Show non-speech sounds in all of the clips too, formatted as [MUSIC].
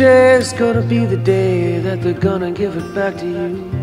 Today's gonna be the day that they're gonna give it back to you.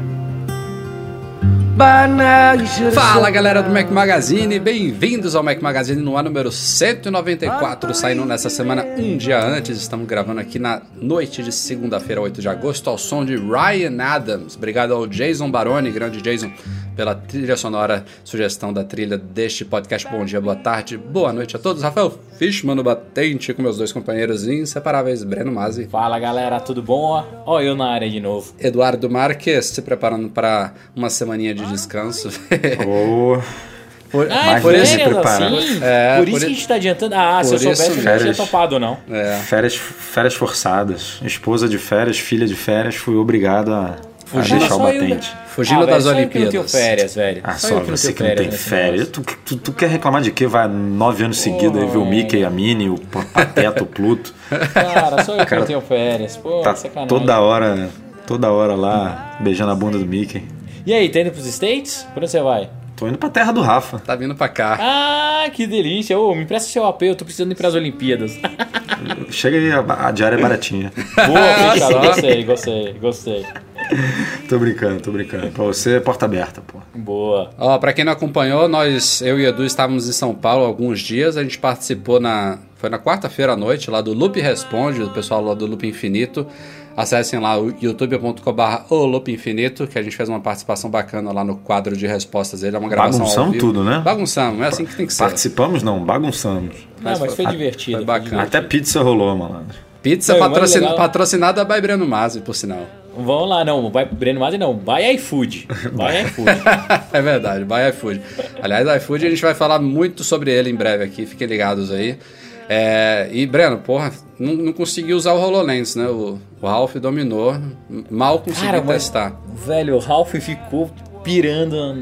Fala galera do Mac Magazine, bem-vindos ao Mac Magazine no ar número 194, saindo nessa semana um dia antes. Estamos gravando aqui na noite de segunda-feira, 8 de agosto, ao som de Ryan Adams. Obrigado ao Jason Baroni, grande Jason, pela trilha sonora, sugestão da trilha deste podcast. Bom dia, boa tarde, boa noite a todos. Rafael Fishman no batente com meus dois companheiros inseparáveis, Breno Mazzi. Fala galera, tudo bom? Ó, eu na área de novo. Eduardo Marques, se preparando para uma semaninha de descanso. oh. Por, ah, por isso, assim? É, por isso por que a gente tá adiantando. Ah, se eu soubesse, eu não tinha topado, não. É. Férias, férias forçadas. Esposa de férias, filha de férias, fui obrigado a, Fugindo, deixar o batente. Eu, Fugindo ah, das velho, Olimpíadas. Só eu que não tenho férias, velho. Ah, só, só você que não tem férias. Tu, tu, tu, quer reclamar de quê? Vai nove anos seguidos aí ver o Mickey, a Minnie, o Pateta, o Pluto. Cara, só eu que não tenho férias. Pô, tá sacanagem. toda hora, toda hora lá, beijando a bunda do Mickey. E aí, tá indo pros States? Por onde você vai? Tô indo pra terra do Rafa. Tá vindo pra cá. Ah, que delícia. Ô, me empresta seu AP, eu tô precisando ir pras Olimpíadas. [LAUGHS] Chega aí, a, a diária é baratinha. Boa, [LAUGHS] fechado. Gostei, gostei, gostei. tô brincando, tô brincando. Pra você é porta aberta, pô. Boa. Ó, pra quem não acompanhou, nós, eu e Edu estávamos em São Paulo há alguns dias. A gente participou na. Foi na quarta-feira à noite, lá do Loop Responde, do pessoal lá do Loop Infinito. Acessem lá o youtube.com.br o Loop Infinito, que a gente fez uma participação bacana lá no quadro de respostas dele. É uma gravação Bagunçamos tudo, né? Bagunçamos, é assim que tem que ser. Participamos não, bagunçamos. Não, mas, mas foi, divertido. Foi bacana. Até pizza rolou, malandro. Pizza Não, patrocin... patrocinada by Breno Masi, por sinal. Vamos lá, não, vai Breno Masi não, by iFood. [LAUGHS] By iFood. [LAUGHS] é verdade, by iFood. Aliás, iFood a gente vai falar muito sobre ele em breve aqui, fiquem ligados aí. É, e Breno, porra, não, não consegui usar o HoloLens, né? O, o Ralph dominou, mal consegui Cara, testar. Mas, velho, o Ralph ficou pirando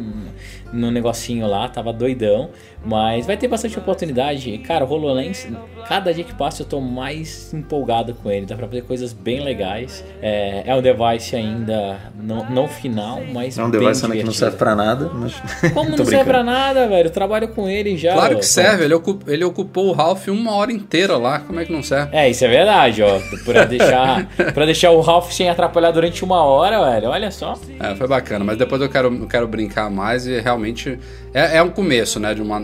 no negocinho lá, tava doidão. Mas vai ter bastante oportunidade. Cara, o HoloLens, cada dia que passa eu tô mais empolgado com ele. Dá pra fazer coisas bem legais. É, é um device ainda não, não final, mas. É um device ainda que não serve pra nada. Mas... [LAUGHS] Como [LAUGHS] não serve pra nada, velho? Eu trabalho com ele já. Claro que serve, ele, ocupou, ele ocupou o Ralph uma hora inteira lá. Como é que não serve? É, isso é verdade, ó. Pra deixar, pra deixar o Ralph sem atrapalhar durante uma hora, velho. Olha só. É, foi bacana. Mas depois eu quero, eu quero brincar mais e realmente é, é um começo, né? De uma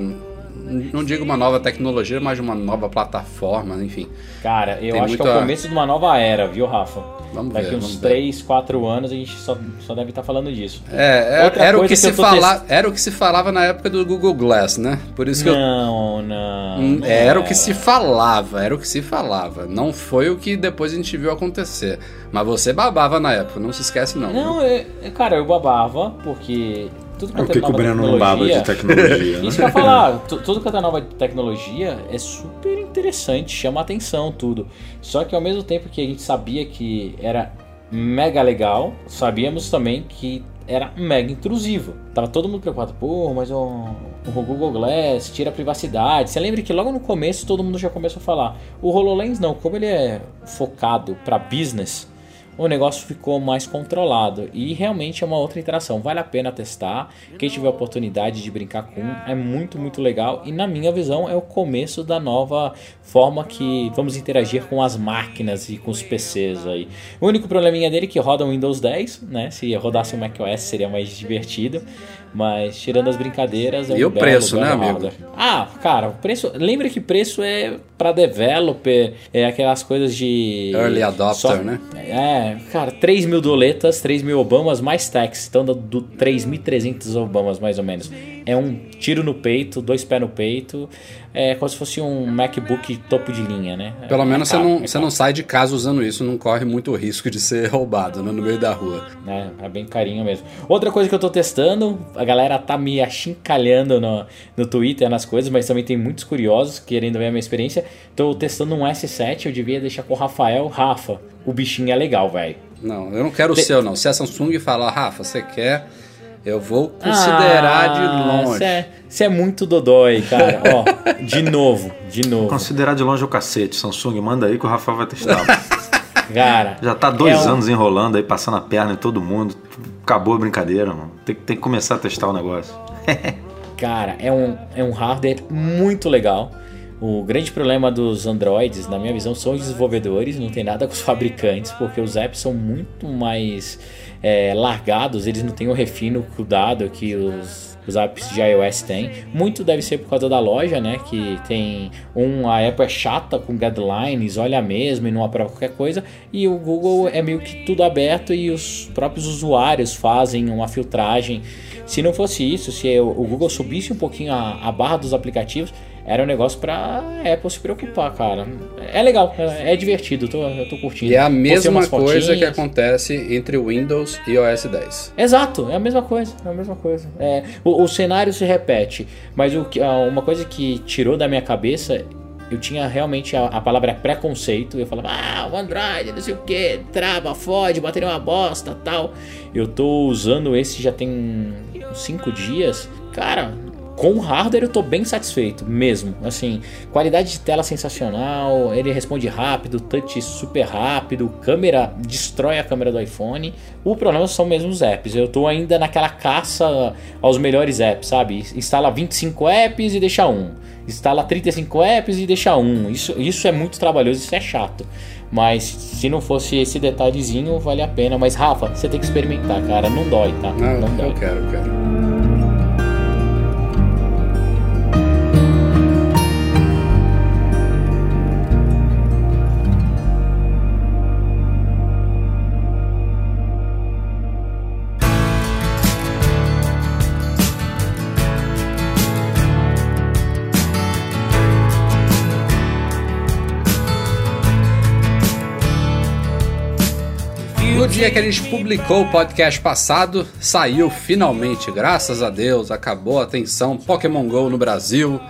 não digo uma nova tecnologia, mas uma nova plataforma, enfim. Cara, eu acho muita... que é o começo de uma nova era, viu, Rafa? Vamos Daqui ver, uns 3, 4 anos a gente só, só deve estar tá falando disso. É, é era, o que, que se fala, test... era o que se falava na época do Google Glass, né? Por isso que não, eu... não, hum, não. Era o que se falava, era o que se falava. Não foi o que depois a gente viu acontecer. Mas você babava na época, não se esquece não. Não, eu, cara, eu babava porque tudo quanto é, é nova de tecnologia. Né? Isso que eu ia falar, [LAUGHS] tudo quanto é nova tecnologia é super interessante, chama atenção tudo. Só que ao mesmo tempo que a gente sabia que era mega legal, sabíamos também que era mega intrusivo. Tava todo mundo preocupado, pô, mas o, o Google Glass tira a privacidade. Você lembra que logo no começo todo mundo já começou a falar. O HoloLens não, como ele é focado para business, o negócio ficou mais controlado e realmente é uma outra interação. Vale a pena testar. Quem tiver oportunidade de brincar com, é muito, muito legal e na minha visão é o começo da nova forma que vamos interagir com as máquinas e com os PCs aí. O único probleminha dele é que roda o Windows 10, né? Se rodasse o macOS seria mais divertido. Mas tirando as brincadeiras, é um E o preço, né, amigo? Ah, cara, o preço. Lembra que preço é para developer, é aquelas coisas de. Early adopter, só, né? É, cara, 3 mil doletas, 3 mil Obamas mais tax, então do 3.300 Obamas mais ou menos. É um tiro no peito, dois pés no peito. É como se fosse um MacBook topo de linha, né? Pelo É menos você não, é você não sai de casa usando isso, não corre muito risco de ser [LAUGHS] roubado né, no meio da rua. né? É bem carinho mesmo. Outra coisa que eu tô testando, a galera tá me achincalhando no, no Twitter, nas coisas, mas também tem muitos curiosos querendo ver a minha experiência. Tô testando um S7, eu devia deixar com o Rafael. Rafa, o bichinho é legal, velho. Não, eu não quero o seu, não. Se a Samsung falar, Rafa, você quer, eu vou considerar de longe. Você é muito dodói, cara. Ó, de novo, de novo. Considerar de longe o cacete. Samsung, manda aí que o Rafael vai testar. [LAUGHS] Cara, Já tá dois é um- anos enrolando aí, passando a perna em todo mundo. Acabou a brincadeira, mano. Tem, que- tem que começar a testar o negócio. [LAUGHS] Cara, é um, é um hardware muito legal. O grande problema dos Androids, na minha visão, são os desenvolvedores, não tem nada com os [LAUGHS] fabricantes, porque os apps são muito mais é, largados, eles não têm o refino, cuidado que os, os apps de iOS têm. Muito deve ser por causa da loja, né? Que tem um, a Apple é chata com guidelines, olha mesmo e não aprova qualquer coisa, e o Google é meio que tudo aberto e os próprios usuários fazem uma filtragem. Se não fosse isso, se o Google subisse um pouquinho a, a barra dos aplicativos, era um negócio pra Apple se preocupar, cara. É legal, é, é divertido, tô, eu tô curtindo. E é a mesma coisa que acontece entre Windows e OS 10. Exato, é a mesma coisa, é a mesma coisa. É, o, o cenário se repete, mas o, uma coisa que tirou da minha cabeça, eu tinha realmente a, a palavra preconceito, eu falava, ah, o Android, não sei o que, trava, fode, bateria é uma bosta, tal. Eu tô usando esse já tem uns 5 dias, cara... Com o hardware eu tô bem satisfeito, mesmo. Assim, qualidade de tela sensacional, ele responde rápido, touch super rápido, câmera destrói a câmera do iPhone. O problema são mesmo os apps. Eu tô ainda naquela caça aos melhores apps, sabe? Instala 25 apps e deixa um. Instala 35 apps e deixa um. Isso, isso é muito trabalhoso, isso é chato. Mas se não fosse esse detalhezinho, vale a pena. Mas Rafa, você tem que experimentar, cara. Não dói, tá? Não, não dói. eu quero, eu quero. Dia que a gente publicou o podcast passado, saiu finalmente, graças a Deus, acabou a tensão Pokémon GO no Brasil.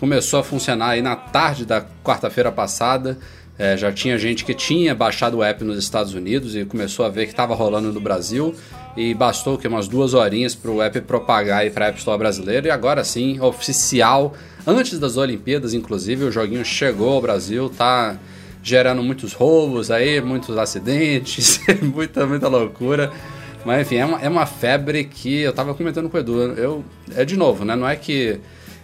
Começou a funcionar aí na tarde da quarta-feira passada. É, já tinha gente que tinha baixado o app nos Estados Unidos e começou a ver que estava rolando no Brasil. E bastou que umas duas horinhas para o app propagar aí para a App Store brasileira. E agora sim, oficial, antes das Olimpíadas, inclusive, o joguinho chegou ao Brasil, tá gerando muitos roubos aí, muitos acidentes, [LAUGHS] muita, muita loucura. Mas enfim, é uma, é uma febre que eu tava comentando com o Edu. Eu, é de novo, né? Não é que.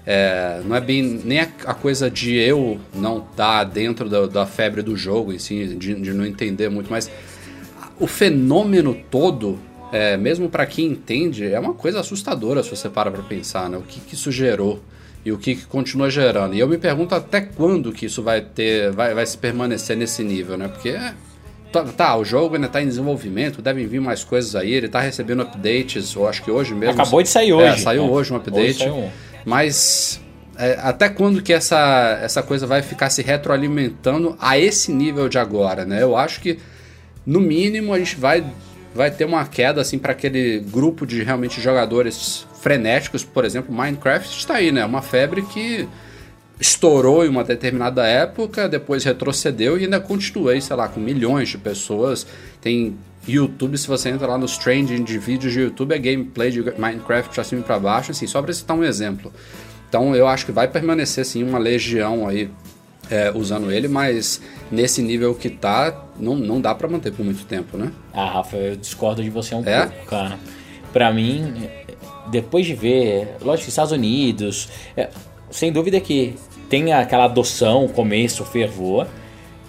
é, não é bem nem a, a coisa de eu não estar dentro da, da febre do jogo em si, de, de não entender muito, mas o fenômeno todo, é, mesmo para quem entende, é uma coisa assustadora se você para pra pensar, né? O que, que isso gerou e o que, que continua gerando. E eu me pergunto até quando que isso vai ter, vai, vai se permanecer nesse nível, né? Porque tá, tá, o jogo ainda tá em desenvolvimento, devem vir mais coisas aí, ele tá recebendo updates, eu acho que hoje mesmo. Acabou de sair É, hoje. saiu né? hoje um update. saiu um. Mas é, até quando que essa, essa coisa vai ficar se retroalimentando a esse nível de agora, né? Eu acho que no mínimo a gente vai, vai ter uma queda assim para aquele grupo de realmente jogadores frenéticos, por exemplo, Minecraft está aí, né? Uma febre que estourou em uma determinada época, depois retrocedeu e ainda continua aí, sei lá, com milhões de pessoas. Tem YouTube, se você entra lá nos trending de vídeos de YouTube, é gameplay de Minecraft pra cima e pra baixo, assim, só pra citar um exemplo. Então eu acho que vai permanecer assim uma legião aí é, usando ele, mas nesse nível que tá, não, não dá pra manter por muito tempo, né? Ah, Rafa, eu discordo de você um É? pouco, cara. Pra mim, depois de ver, lógico, Estados Unidos, é, sem dúvida que tem aquela adoção, começo, fervor,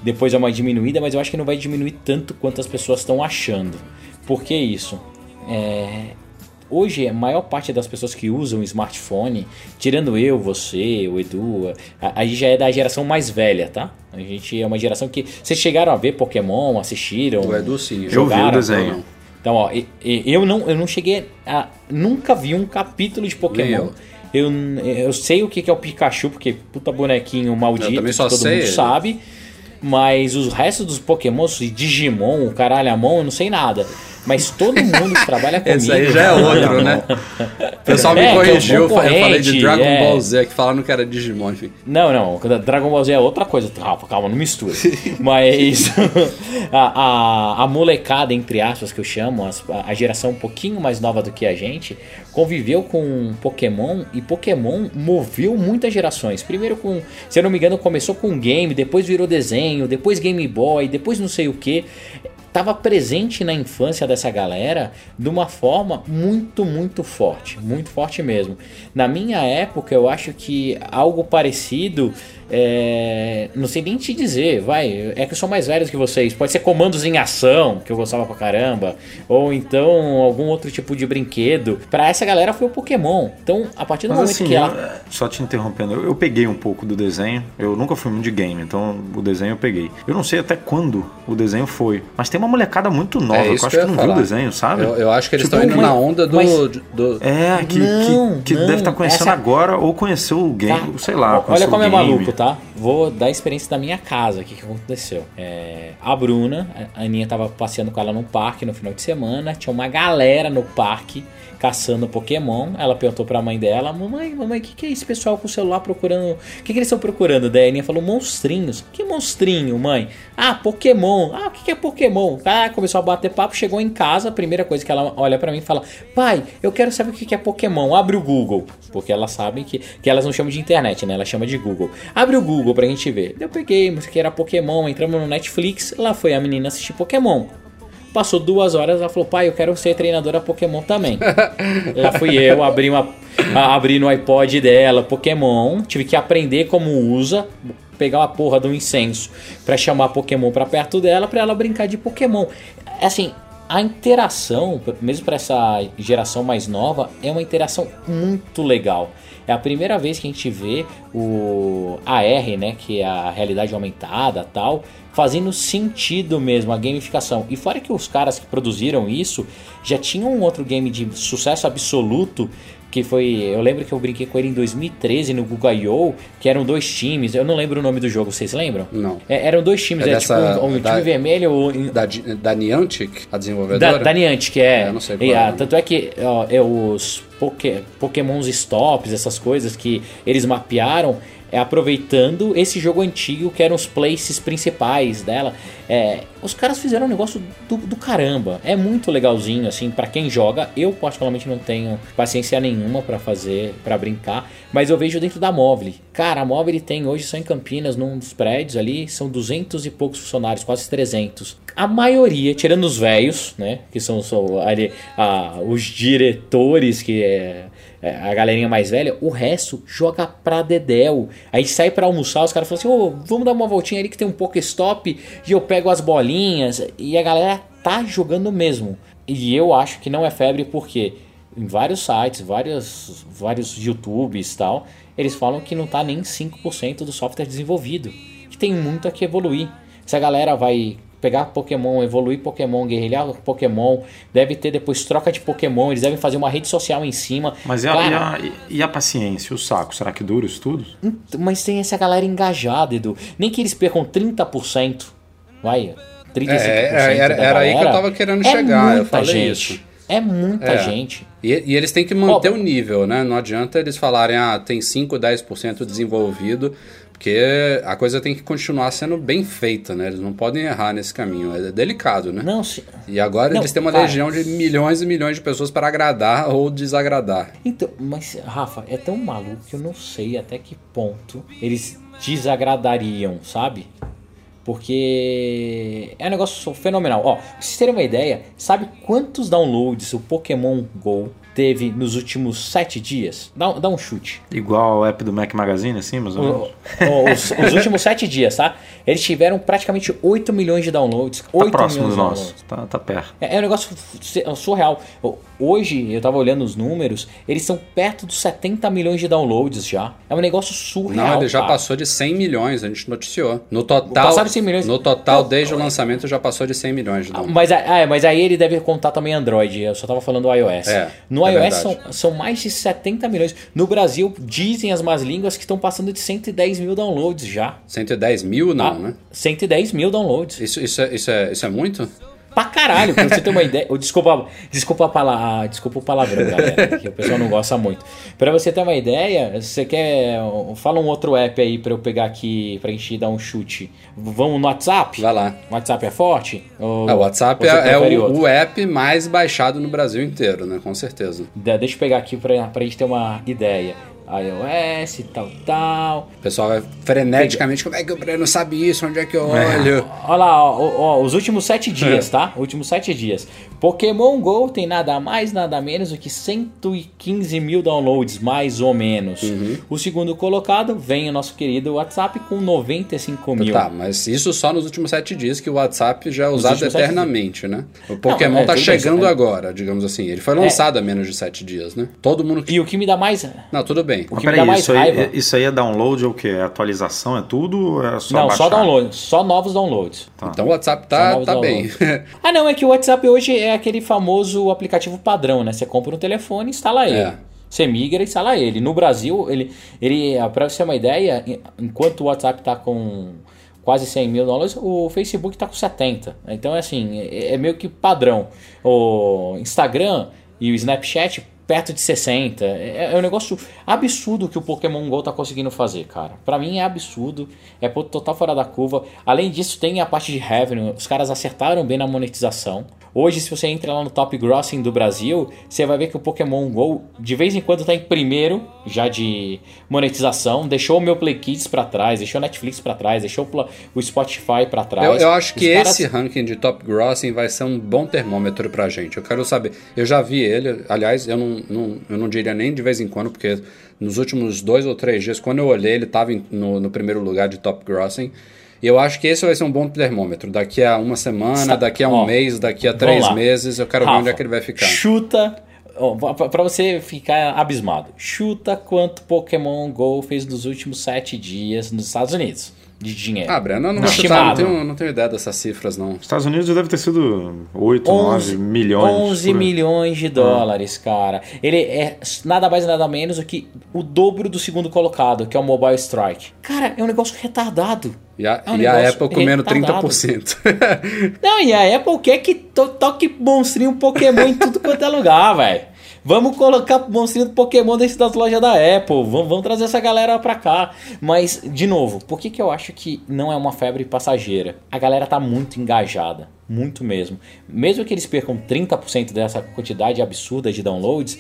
depois é uma diminuída, mas eu acho que não vai diminuir tanto quanto as pessoas estão achando. Por que isso? É, hoje, a maior parte das pessoas que usam smartphone, tirando eu, você, o Edu, a, a gente já é da geração mais velha, tá? A gente é uma geração que. Vocês chegaram a ver Pokémon, assistiram? O Edu sim. Eu vi o Jogaram, desenho. Então, ó, eu não, eu não cheguei a. Nunca vi um capítulo de Pokémon. Eu, eu sei o que é o Pikachu, porque puta bonequinho maldito, que todo sei mundo sabe. Mas os restos dos Pokémons, Digimon, o caralho a mão, eu não sei nada. Mas todo mundo que trabalha comigo. [LAUGHS] Esse aí já é outro, né? O [LAUGHS] pessoal me É, é corrigiu, eu fa- eu falei de Dragon é. Ball Z, que falaram que era Digimon, enfim. Não, não, a Dragon Ball Z é outra coisa. Calma, calma, não mistura. [LAUGHS] Mas a, a, a molecada, entre aspas, que eu chamo, as- a geração um pouquinho mais nova do que a gente, conviveu com Pokémon e Pokémon moveu muitas gerações. Primeiro com, se eu não me engano, começou com game, depois virou desenho, depois Game Boy, depois não sei o que. Tava presente na infância dessa galera de uma forma muito, muito forte. Muito forte mesmo. Na minha época, eu acho que algo parecido. é, não sei nem te dizer, vai. É que eu sou mais velho que vocês. Pode ser comandos em ação, que eu gostava pra caramba. Ou então algum outro tipo de brinquedo. Pra essa galera foi o Pokémon. Então, a partir do Mas momento assim, que ela. eu- só te interrompendo, eu, eu peguei um pouco do desenho. Eu nunca fui muito de game, então o desenho eu peguei. Eu não sei até quando o desenho foi, mas tem uma molecada muito nova É que eu acho que que eu ia não viu o falar. desenho, sabe? Eu, eu acho que eles Tipo, estão indo mas- na onda do. mas- do- É, que, Não, que, que não, deve estar conhecendo essa- agora ou conheceu o game, Tá. sei lá. Olha como o é maluco, tá? Vou dar a experiência da minha casa, o que, que aconteceu. É, a Bruna, a Aninha tava passeando com ela no parque no final de semana, tinha uma galera no parque caçando Pokémon. Ela perguntou pra mãe dela: Mamãe, mamãe, o que, que é esse pessoal com o celular procurando? O que, que eles estão procurando? Daí a Aninha falou: Monstrinhos. Que monstrinho, mãe? Ah, Pokémon. Ah, o que, que é Pokémon? Ah, começou a bater papo, chegou em casa. A primeira coisa que ela olha pra mim e fala: Pai, eu quero saber o que, que é Pokémon. Abre o Google. Porque elas sabem que, que elas não chamam de internet, né? Elas chamam de Google. Abre o Google pra gente ver. Eu peguei, que era Pokémon. Entramos no Netflix. Lá foi a menina assistir Pokémon. Passou duas horas, ela falou, pai, eu quero ser treinadora Pokémon também. [LAUGHS] Lá fui eu, abri, uma, abri no iPod dela Pokémon, tive que aprender como usa, pegar uma porra de um incenso pra chamar Pokémon pra perto dela, pra ela brincar de Pokémon. Assim, a interação, mesmo pra essa geração mais nova, é uma interação muito legal. É a primeira vez que a gente vê o AR, né, que é a realidade aumentada, tal, fazendo sentido mesmo a gamificação. E fora que os caras que produziram isso já tinham um outro game de sucesso absoluto que foi, eu lembro que eu brinquei com ele em 2013 no Google I.O., que eram dois times, eu não lembro o nome do jogo, vocês lembram? Não. É, eram dois times, É é, dessa- tipo um, um da- time vermelho ou Da, da Niantic, a da, desenvolvedora? da Niantic, é. É, eu não sei qual é nome. tanto é que ó, é os Poké, Pokémons Stops, essas coisas que eles mapearam, é aproveitando esse jogo antigo que eram os places principais dela. É, os caras fizeram um negócio do, do caramba. É muito legalzinho, assim, pra quem joga. Eu, particularmente, não tenho paciência nenhuma pra fazer, pra brincar. Mas eu vejo dentro da Móvel. Cara, a Móvel tem hoje, só em Campinas, num dos prédios ali, são 200 e poucos funcionários, quase 300. A maioria, tirando os velhos, né? Que são, são ali, os diretores, que é a galerinha mais velha, o resto joga pra dedéu. Aí sai pra almoçar, os caras falam assim: ô, vamos dar uma voltinha ali que tem um Pokéstop e eu pego as bolinhas. E a galera tá jogando mesmo. E eu acho que não é febre porque em vários sites, vários, vários YouTubes e tal, eles falam que não tá nem 5% do software desenvolvido. Que tem muito a que evoluir. Se a galera vai pegar Pokémon, evoluir Pokémon, guerrilhar Pokémon, deve ter depois troca de Pokémon, eles devem fazer uma rede social em cima. Mas e a, Cara, e, a, e a paciência, o saco? Será que dura isso tudo? Mas tem essa galera engajada, Edu. Nem que eles percam 30%. Vai, 35% É, era- da era aí que eu tava querendo é chegar, eu muita falei gente. isso. É muita É. gente. E, e eles têm que manter Ó, o nível, né? Não adianta eles falarem, ah, tem 5, 10% desenvolvido, porque a coisa tem que continuar sendo bem feita, né? Eles não podem errar nesse caminho. É delicado, né? Não, se... E agora Não, eles têm uma cara. legião de milhões e milhões de pessoas para agradar ou desagradar. Então, mas, Rafa, é tão maluco que eu não sei até que ponto eles desagradariam, sabe? Porque é um negócio fenomenal. Ó, pra vocês terem uma ideia, sabe quantos downloads o Pokémon GO teve nos últimos sete dias? Dá, um- dá um chute. Igual o app do Mac Magazine, assim, mais ou menos? O- os, os [LAUGHS] últimos sete dias, tá? Eles tiveram praticamente 8 milhões de downloads. Tá 8 próximo milhões de nosso. downloads. Tá, tá perto. É, é um negócio su- surreal. Hoje, eu tava olhando os números, eles estão perto dos 70 milhões de downloads já. É um negócio surreal. Não, ele já cara. passou de 100 milhões, a gente noticiou. No total, Passaram de 100 milhões. no total desde o lançamento, já passou de 100 milhões de downloads. Mas, ah, mas aí ele deve contar também Android. Eu só tava falando do iOS. É, no é iOS são, são mais de 70 milhões. No Brasil, dizem as más línguas que estão passando de 110 mil downloads já. 110 mil, não, Ah, né? 110 mil downloads. Isso, isso, é, isso, é, isso é muito? Pra caralho, pra você ter uma ideia. Desculpa, desculpa, a pala- ah, desculpa o palavrão, galera, que o pessoal não gosta muito. Pra você ter uma ideia, você quer. Fala um outro app aí pra eu pegar aqui, pra gente dar um chute. Vamos no WhatsApp? Vai lá. O WhatsApp é forte? Ou, Ah, o WhatsApp é, é o, o app mais baixado no Brasil inteiro, né? Com certeza. Deixa eu pegar aqui pra, pra gente ter uma ideia. iOS, tal, tal. O pessoal vai freneticamente, como é que o Breno sabe isso? Onde é que eu olho? Olha lá, ó, ó, ó, os últimos sete dias, tá? Últimos sete dias. Pokémon GO tem nada mais, nada menos do que 115 mil downloads, mais ou menos. Uhum. O segundo colocado vem o nosso querido WhatsApp com 95 mil. Tá, mas isso só nos últimos sete dias que o WhatsApp já é usado eternamente, né? O Pokémon é, tá chegando é. agora, digamos assim. Ele foi lançado há menos de sete dias, né? Todo mundo. E o que me dá mais. Não, tudo bem. O Mas que me dá mais isso aí, raiva. isso aí é download ou o quê? É atualização? É tudo? ou É só não, baixar? só download, só novos downloads. Então o WhatsApp tá, tá bem. ah, não, é que o WhatsApp hoje é aquele famoso aplicativo padrão, né? Você compra um telefone instala ele. É. Você migra e instala ele. No Brasil, ele, ele para você ter uma ideia, en- enquanto o WhatsApp tá com quase 100 mil dólares, o Facebook tá com 70. Então, é assim, é, é meio que padrão. O Instagram e o Snapchat perto de 60. É, é um negócio absurdo que o Pokémon GO tá conseguindo fazer, cara. Pra mim é absurdo, é total fora da curva. Além disso, tem a parte de revenue, os caras acertaram bem na monetização. Hoje, se você entra lá no Top Grossing do Brasil, você vai ver que o Pokémon GO de vez em quando tá em primeiro já de monetização. Deixou o meu Play Kids pra trás, deixou o Netflix pra trás, deixou o Spotify pra trás. Eu, eu acho Os que caras- esse ranking de Top Grossing vai ser um bom termômetro pra gente. Eu quero saber. Eu já vi ele, aliás, eu não, não- eu não diria nem de vez em quando, porque nos últimos dois ou três dias, quando eu olhei, ele estava no, no primeiro lugar de Top Grossing. E eu acho que esse vai ser um bom termômetro. Daqui a uma semana, daqui a um ó, mês, daqui a três meses, eu quero ver Rafa, onde é que ele vai ficar. Chuta, pra você ficar abismado, chuta quanto Pokémon GO fez nos últimos sete dias nos Estados Unidos de dinheiro. Ah, Breno, não vou chutar, não tenho, não tenho ideia dessas cifras, não. Estados Unidos deve ter sido 8, 9 milhões. 11 por aí. milhões de dólares, cara. Ele é nada mais nada menos do que o dobro do segundo colocado, que é o Mobile Strike. Cara, é um negócio retardado. E a, É um e a Apple comendo retardado. 30%. Não, e a Apple quer que to toque monstrinho Pokémon em tudo quanto é lugar, velho. Vamos colocar monstrinho do Pokémon dentro das lojas da Apple. Vamos, vamos trazer essa galera pra cá. Mas, de novo, por que, que eu acho que não é uma febre passageira? A galera tá muito engajada. Muito mesmo. Mesmo que eles percam 30% dessa quantidade absurda de downloads,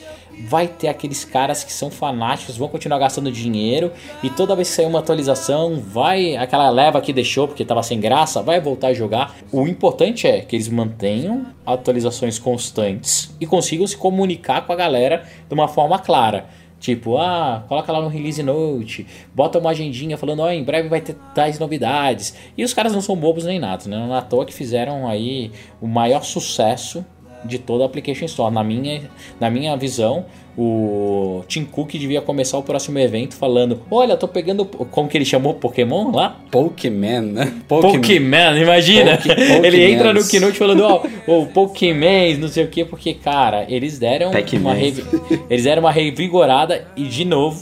vai ter aqueles caras que são fanáticos, vão continuar gastando dinheiro e toda vez que sair uma atualização, vai aquela leva que deixou porque estava sem graça, vai voltar a jogar. O importante é que eles mantenham atualizações constantes e consigam se comunicar com a galera de uma forma clara. Tipo, ah, coloca lá no release note, bota uma agendinha falando, ó, em breve vai ter tais novidades. E os caras não são bobos nem nada, né? Não é à toa que fizeram aí o maior sucesso de toda a Application Store. Na minha, na minha visão, o Tim Cook devia começar o próximo evento falando: Olha, tô pegando. Como que ele chamou Pokémon lá? Pokémon, né? Pokémon, imagina! Poké- [LAUGHS] ele entra no keynote falando: Ó, o Pokémon, não sei o que, porque, cara, eles deram uma, revi- eles deram uma revigorada e, de novo,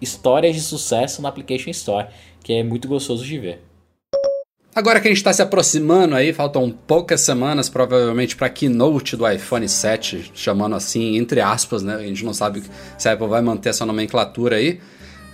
histórias de sucesso na Application Store, que é muito gostoso de ver. Agora que a gente está se aproximando aí, faltam poucas semanas provavelmente para a keynote do iPhone 7, chamando assim, entre aspas, né? A gente não sabe se a Apple vai manter essa nomenclatura aí.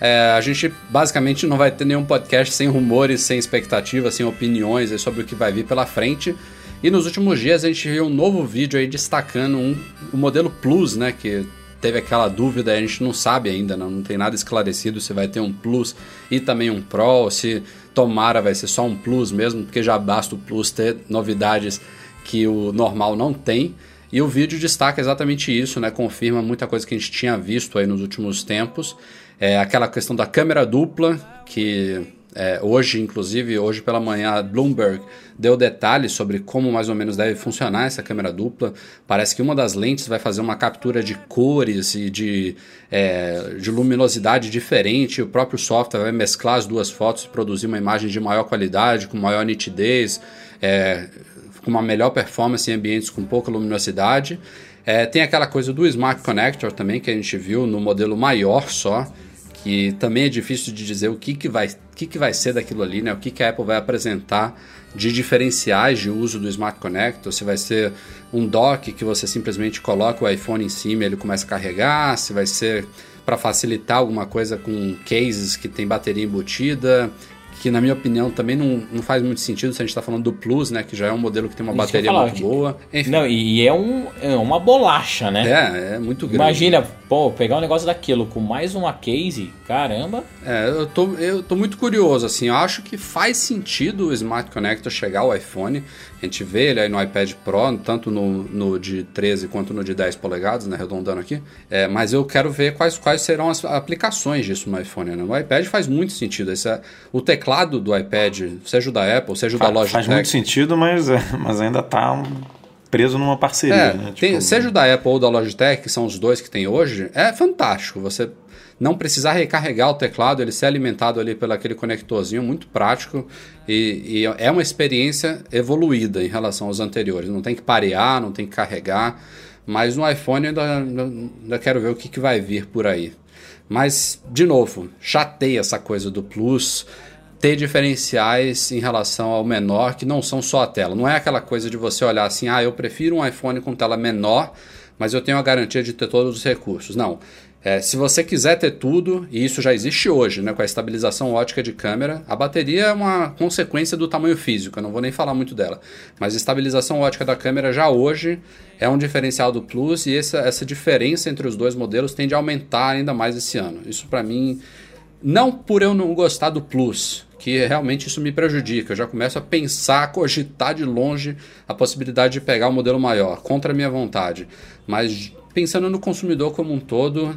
É, a gente basicamente não vai ter nenhum podcast sem rumores, sem expectativas, sem opiniões sobre o que vai vir pela frente. E nos últimos dias a gente viu um novo vídeo aí destacando um, o modelo Plus, né? Que teve aquela dúvida, a gente não sabe ainda, não, tem nada esclarecido se vai ter um Plus e também um Pro, se tomara vai ser só um Plus mesmo, porque já basta o Plus ter novidades que o normal não tem. E o vídeo destaca exatamente isso, né? Confirma muita coisa que a gente tinha visto aí nos últimos tempos. É aquela questão da câmera dupla, que é, hoje, inclusive, hoje pela manhã, a Bloomberg deu detalhes sobre como mais ou menos deve funcionar essa câmera dupla. Parece que uma das lentes vai fazer uma captura de cores e de, é, de luminosidade diferente. O próprio software vai mesclar as duas fotos e produzir uma imagem de maior qualidade, com maior nitidez, é, com uma melhor performance em ambientes com pouca luminosidade. É, tem aquela coisa do Smart Connector também, que a gente viu no modelo maior só que também é difícil de dizer o que, que, vai, que, que vai ser daquilo ali, né? o que, que a Apple vai apresentar de diferenciais de uso do Smart Connector, se vai ser um dock que você simplesmente coloca o iPhone em cima e ele começa a carregar, se vai ser para facilitar alguma coisa com cases que tem bateria embutida, que na minha opinião também não, não faz muito sentido se a gente está falando do Plus, né? Que já é um modelo que tem uma Isso bateria muito que... boa. Enfim. Não, e é, um, é uma bolacha, né? É, é muito grande. Imagina, pô, pegar um negócio daquilo com mais uma case, caramba. É, eu tô, eu tô muito curioso, assim, eu acho que faz sentido o Smart Connector chegar ao iPhone. A gente vê ele aí no iPad Pro, tanto no, no de 13 quanto no de 10 polegadas, né, arredondando aqui. É, mas eu quero ver quais, quais serão as aplicações disso no iPhone. Né? No iPad faz muito sentido. Esse é, o teclado do iPad, seja o da Apple, seja o da Logitech... Faz muito sentido, mas, é, mas ainda está preso numa parceria. É, né? tem, tipo, seja o da Apple ou da Logitech, que são os dois que tem hoje, é fantástico. Você não precisar recarregar o teclado, ele ser alimentado ali pelo aquele conectorzinho, muito prático e, e, é uma experiência evoluída em relação aos anteriores. Não tem que parear, não tem que carregar, mas no iPhone ainda, ainda quero ver o que, que vai vir por aí. Mas, de novo, chateia essa coisa do Plus ter diferenciais em relação ao menor que não são só a tela. Não é aquela coisa de você olhar assim, ah, eu prefiro um iPhone com tela menor, mas eu tenho a garantia de ter todos os recursos. Não. É, se você quiser ter tudo, e isso já existe hoje, né, com a estabilização ótica de câmera, a bateria é uma consequência do tamanho físico, eu não vou nem falar muito dela. Mas a estabilização ótica da câmera já hoje é um diferencial do Plus e essa, essa diferença entre os dois modelos tende a aumentar ainda mais esse ano. Isso para mim, não por eu não gostar do Plus, que realmente isso me prejudica. Eu já começo a pensar, a cogitar de longe a possibilidade de pegar o um modelo maior, contra a minha vontade. Mas pensando no consumidor como um todo,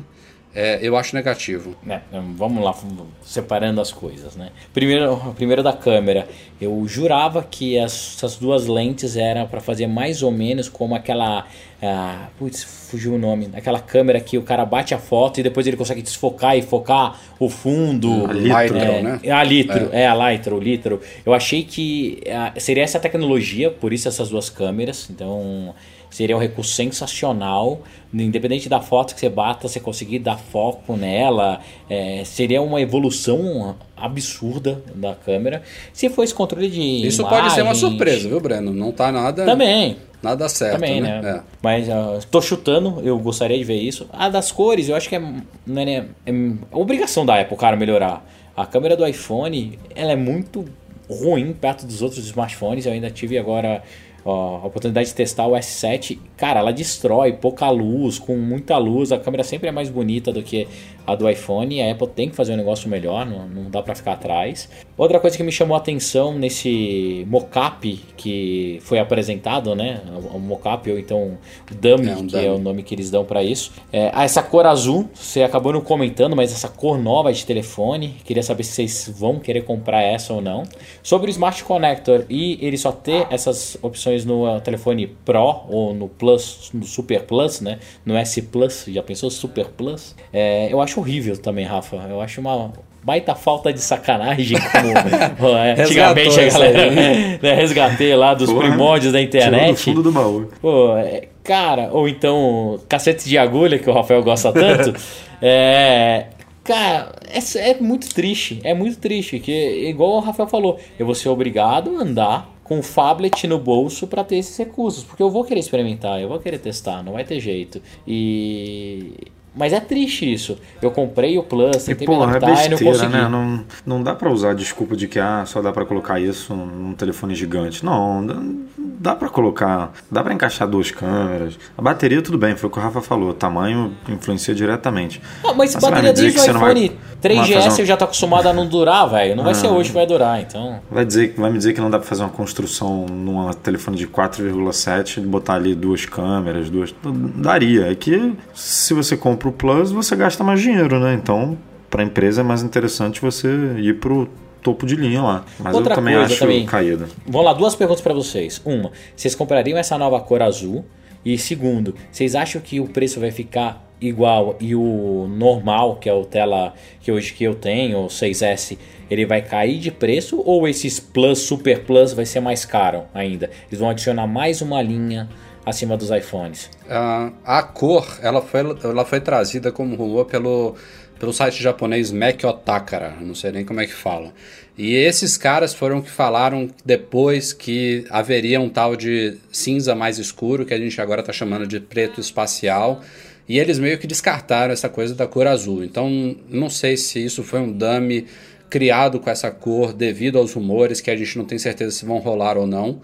é, eu acho negativo. É, vamos lá, separando as coisas, né? Primeiro, primeiro da câmera. Eu jurava que essas duas lentes eram para fazer mais ou menos como aquela. Ah, putz, fugiu o nome. Aquela câmera que o cara bate a foto e depois ele consegue desfocar e focar o fundo. A litro, é, né? A litro, é, é a litro, o litro. Eu achei que ah, seria essa tecnologia, por isso essas duas câmeras. Então seria um recurso sensacional. Independente da foto que você bata, você conseguir dar foco nela, é, seria uma evolução absurda da câmera. Se for esse controle de. Isso pode ser uma surpresa, viu, Breno? Não tá nada. Também. Nada certo. Também, né? né? É. Mas uh, tô chutando, eu gostaria de ver isso. A das cores, eu acho que é, né, é, é obrigação da Apple, cara, melhorar. A câmera do iPhone, ela é muito ruim perto dos outros smartphones. Eu ainda tive agora a oportunidade de testar o S7, cara, ela destrói pouca luz, com muita luz, a câmera sempre é mais bonita do que a do iPhone, a Apple tem que fazer um negócio melhor, não, não dá para ficar atrás. Outra coisa que me chamou a atenção nesse mockup que foi apresentado, né, o mockup ou então o dummy, é um que dummy. é o nome que eles dão para isso. É, ah, essa cor azul, você acabou não comentando, mas essa cor nova de telefone, queria saber se vocês vão querer comprar essa ou não. Sobre o Smart Connector e ele só ter essas opções no telefone Pro ou no Plus, no Super Plus, né, no S Plus, já pensou Super Plus? É, eu acho horrível também, Rafa. Eu acho uma baita falta de sacanagem, como [LAUGHS] é, antigamente a galera né, resgatei lá dos Porra, primórdios da internet. Do fundo do baú. Pô, é, cara, ou então cacete de agulha, que o Rafael gosta [LAUGHS] tanto. é, Cara, é, é, muito triste, é muito triste, que igual o Rafael falou, eu vou ser obrigado a andar com o phablet no bolso para ter esses recursos, porque eu vou querer experimentar, eu vou querer testar, não vai ter jeito. E Mas é triste isso. Eu comprei o Plus, E tentei me é adaptar e não besteira, consegui. né? Não, não dá pra usar desculpa de que ah, só dá pra colocar isso num telefone gigante. Não, dá, dá pra colocar, dá pra encaixar duas câmeras. A bateria tudo bem, foi o que o Rafa falou, o tamanho influencia diretamente. Ah, mas, Mas bateria desde o não iPhone não vai 3GS fazer uma- eu já tô acostumado a não durar, velho. Não vai ser Ah. hoje que vai durar, então. Vai, dizer, vai me dizer que não dá pra fazer uma construção num telefone de 4,7 e botar ali duas câmeras, duas. Daria. É que se você compra o Plus, você gasta mais dinheiro, né? Então, pra empresa é mais interessante você ir pro topo de linha lá. Mas Outra eu também coisa acho também. caída. Vamos lá, duas perguntas pra vocês. Uma, vocês comprariam essa nova cor azul? E segundo, vocês acham que o preço vai ficar igual e o normal, que é o tela que hoje que eu tenho, o 6S, ele vai cair de preço ou esses Plus, Super Plus vai ser mais caro ainda? Eles vão adicionar mais uma linha acima dos iPhones. Ah, a cor, ela foi, ela foi trazida como rumor pelo, pelo site japonês Mac Otakara, não sei nem como é que fala. E esses caras foram que falaram depois que haveria um tal de cinza mais escuro, que a gente agora está chamando de preto espacial, e eles meio que descartaram essa coisa da cor azul. Então, não sei se isso foi um dummy criado com essa cor devido aos rumores que a gente não tem certeza se vão rolar ou não.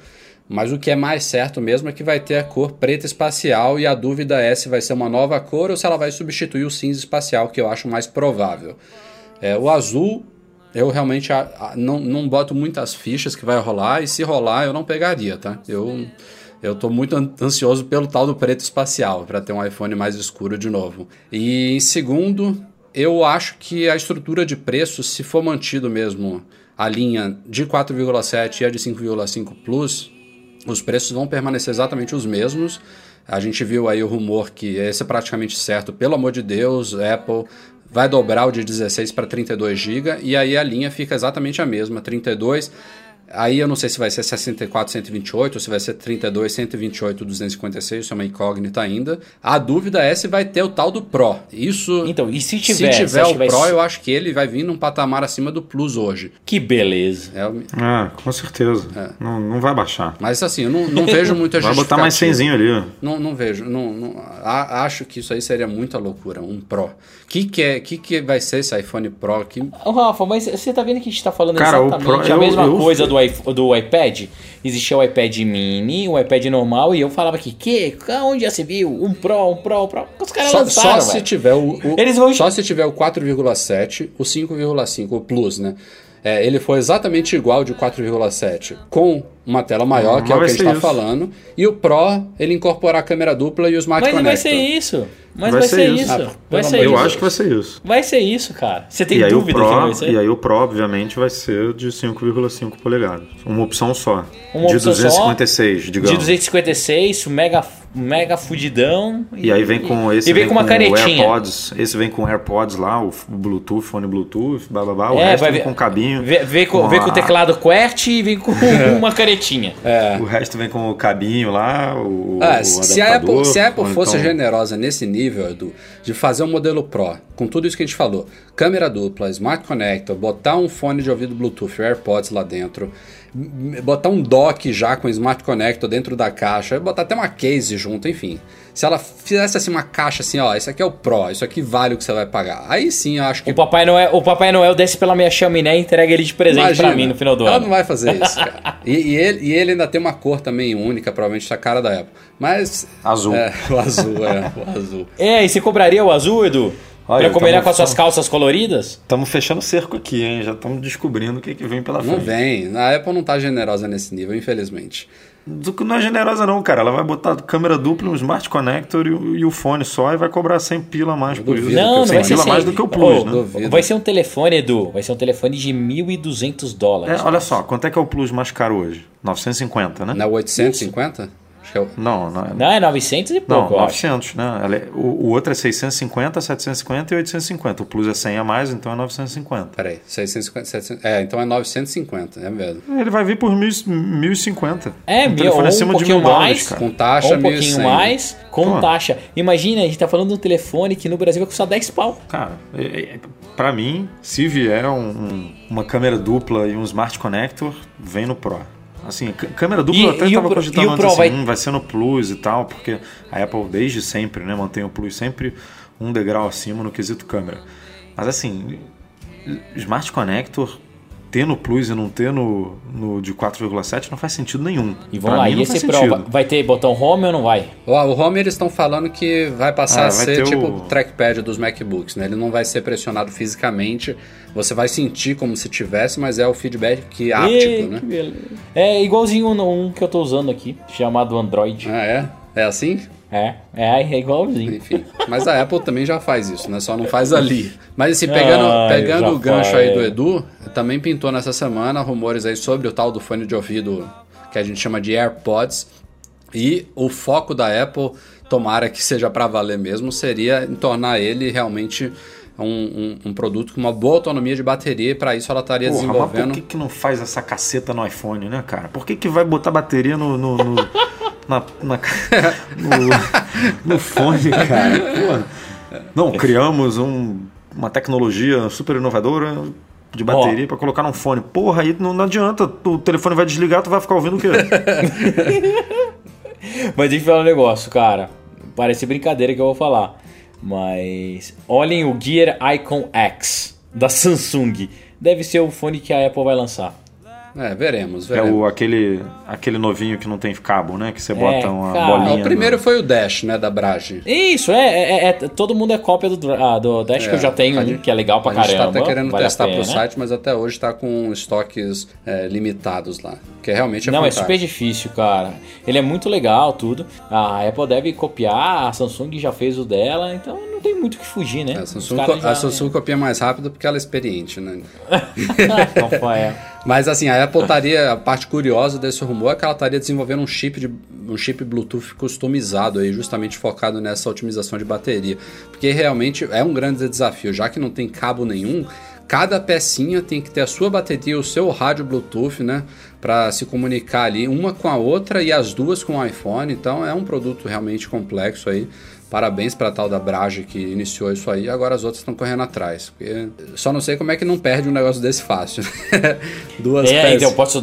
Mas o que é mais certo mesmo é que vai ter a cor preta espacial e a dúvida é se vai ser uma nova cor ou se ela vai substituir o cinza espacial, que eu acho mais provável. É, o azul, eu realmente a- a- não, não boto muitas fichas que vai rolar e se rolar eu não pegaria, tá? Eu, eu tô muito an- ansioso pelo tal do preto espacial, para ter um iPhone mais escuro de novo. E em segundo, eu acho que a estrutura de preço, se for mantido mesmo a linha de 4,7 e a de 5,5 Plus, os preços vão permanecer exatamente os mesmos. A gente viu aí o rumor que esse é praticamente certo. Pelo amor de Deus, Apple vai dobrar o de 16 para 32 GB e aí a linha fica exatamente a mesma, 32. Aí eu não sei se vai ser 64, 128 ou se vai ser 32, 128, 256, isso é uma incógnita ainda. A dúvida é se vai ter o tal do Pro. Isso Então, e se tiver? se tiver o vai Pro, ser- eu acho que ele vai vir num patamar acima do Plus hoje. Que beleza. É, Ah, com certeza. É. Não, não vai baixar. mas assim, eu não, não [LAUGHS] vejo muita Vai botar mais justificativa. 100 ali. ó. Não, não vejo. Não, não- a- acho que isso aí seria muita loucura, um Pro. O que, que, é, que, que vai ser esse iPhone Pro? Que, Ô, Rafa, mas você tá vendo que a gente tá falando Cara, o exatamente Pro- a eu- mesma eu- coisa do, do iPad? Existia o iPad mini, o iPad normal, e eu falava que, que? Onde já se viu? Um Pro, um Pro, um Pro. Os caras só, lançaram, só se tiver o, o- Eles vão- só se tiver o 4,7, o 5,5, o Plus, né? É, ele foi exatamente igual de 4,7, com uma tela maior, Ah, que é o que vai a gente está falando, e o Pro, ele incorporar a câmera dupla e o Smart Mas não vai Connector. ser isso. Mas Vai vai, ser ser isso. isso. Ah, vai ser Eu isso. acho que vai ser isso. Vai ser isso, cara. Você tem e o dúvida que Pro, vai ser? e aí o Pro, obviamente, vai ser de 5,5 polegadas. Uma opção só. Uma de opção só, 256, digamos. De 256, mega, mega fudidão. E aí vem com esse E vem com uma o canetinha. AirPods, esse vem com AirPods lá, o Bluetooth, fone Bluetooth, blá blá blá, o É, resto vai vem ver- com cabinho. Vê, vê com, vê com o teclado QWERTY e vem com [LAUGHS] uma canetinha. É. O resto vem com o cabinho lá, o, Ah, o se, a Apple, se a Apple fosse então- generosa nesse nível, Edu, de fazer um modelo Pro, com tudo isso que a gente falou, câmera dupla, Smart Connector, botar um fone de ouvido Bluetooth, AirPods lá dentro, botar um dock já com Smart Connector dentro da caixa, botar até uma case junto, enfim. Se ela fizesse assim uma caixa assim, ó, isso aqui é o Pro, isso aqui vale o que você vai pagar. Aí sim eu acho que O Papai Noel, o Papai Noel desce pela minha chaminé e entrega ele de presente Imagina, pra mim no final do ela ano. não vai fazer isso, [LAUGHS] cara. E, e ele, e ele ainda tem uma cor também única, provavelmente da cara da Apple. Mas. Azul. É, [LAUGHS] o azul, é, o azul. É, e você compraria o azul, Edu? Olha, pra combinar tamo- com as suas calças coloridas? Estamos fechando cerco aqui, hein? Já estamos descobrindo o que, que vem pela Não frente. vem. A Apple não tá generosa nesse nível, infelizmente. Do que Não é generosa não, cara. Ela vai botar câmera dupla, um Smart Connector e, o- e o fone só e vai cobrar 100 pila a mais por isso. Não, não 100 vai ser pila a mais do que o Plus, Ô, né? duvido. Vai ser um telefone, Edu. Vai ser um telefone de 1.200 dólares. É, olha só, quanto é que é o Plus mais caro hoje? 950, né? Na 850? Acho que é o. Não, não é. Não, é 900 e Não, pouco, acho. 900, né? Ela é- o, o outro é 650, 750 e 850. O Plus é 100 a mais, então é 950. Peraí, 650, 700. É, então é 950, é mesmo. Ele vai vir por 1.000 1050. É, um mil, telefone ou um acima de pouquinho mil dólares, mais. cara. Com taxa, Ou um pouquinho 1.100. mais, com Pô. taxa. Imagina, a gente tá falando de um telefone que no Brasil vai custar 10 pau. Cara, é, é, pra mim, se vier um- um- uma câmera dupla e um Smart Connector, vem no Pro. Assim, câmera dupla E- até e o tava Pro- cogitando e o antes Pro assim, vai- hum, vai ser no Plus e tal, porque a Apple desde sempre, né, mantém o Plus sempre um degrau acima no quesito câmera. Mas assim, Smart Connector ter no Plus e não ter no, no de 4,7 não faz sentido nenhum. E vamos Pra lá, mim e esse Pro sentido. vai- ter botão home ou não vai? O, o Home eles estão falando que vai passar Ah, a vai ser tipo o- trackpad dos MacBooks, né? Ele não vai ser pressionado fisicamente, você vai sentir como se tivesse, mas é o feedback áptico, Ih, né? que beleza. É igualzinho um, um que eu tô usando aqui, chamado Android. Ah, é? É assim? É, é, é igualzinho. Enfim. Mas a Apple também já faz isso, né? Só não faz ali. Mas assim, pegando, Ah, pegando já o gancho aí do. Edu, também pintou nessa semana rumores aí sobre o tal do fone de ouvido que a gente chama de AirPods. E o foco da Apple, tomara que seja para valer mesmo, seria em tornar ele realmente um, um- um produto com uma boa autonomia de bateria. E para isso ela estaria Porra, mas desenvolvendo. por que, que não faz essa caceta no iPhone, né, cara? Por que, que vai botar bateria no. no, no- na, na- [LAUGHS] no, no fone, cara? Porra. Não, criamos um- uma tecnologia super inovadora de bateria pra colocar num fone. Porra, aí não, não adianta. O telefone vai desligar, tu vai ficar ouvindo o quê? [LAUGHS] Mas deixa eu falar um negócio, cara. Parece brincadeira que eu vou falar. Mas olhem o Gear Icon X da Samsung. Deve ser o fone que a Apple vai lançar. É, veremos, É veremos. o, aquele, aquele novinho que não tem cabo, né? Que você bota uma cara. bolinha. Ah, o primeiro no- foi o Dash, né, da Brage. Isso, é, é, é- todo mundo é cópia do, ah, do Dash, que eu já tenho a um, gente- que é legal pra a gente caramba. tá até querendo vale a testar pena. pro site, mas até hoje tá com estoques é, limitados lá. Que realmente é Não, é fantástico. super difícil, cara. Ele é muito legal, tudo. A Apple deve copiar, a Samsung já fez o dela, então não tem muito o que fugir, né? É, A Samsung, já- a Samsung copia mais rápido porque ela é experiente, né? [LAUGHS] [LAUGHS] Rafael. Mas assim, a Apple estaria. A parte curiosa desse rumor é que ela estaria desenvolvendo um chip, de, um chip Bluetooth customizado aí, justamente focado nessa otimização de bateria. Porque realmente é um grande desafio, já que não tem cabo nenhum. Cada pecinha tem que ter a sua bateria, o seu rádio Bluetooth, né? Para se comunicar ali uma com a outra e as duas com o iPhone. Então é um produto realmente complexo aí. Parabéns para tal da Brage que iniciou isso aí. Agora as outras estão correndo atrás. Porque só não sei como é que não perde um negócio desse fácil. [LAUGHS] Duas É, peças. então, posso,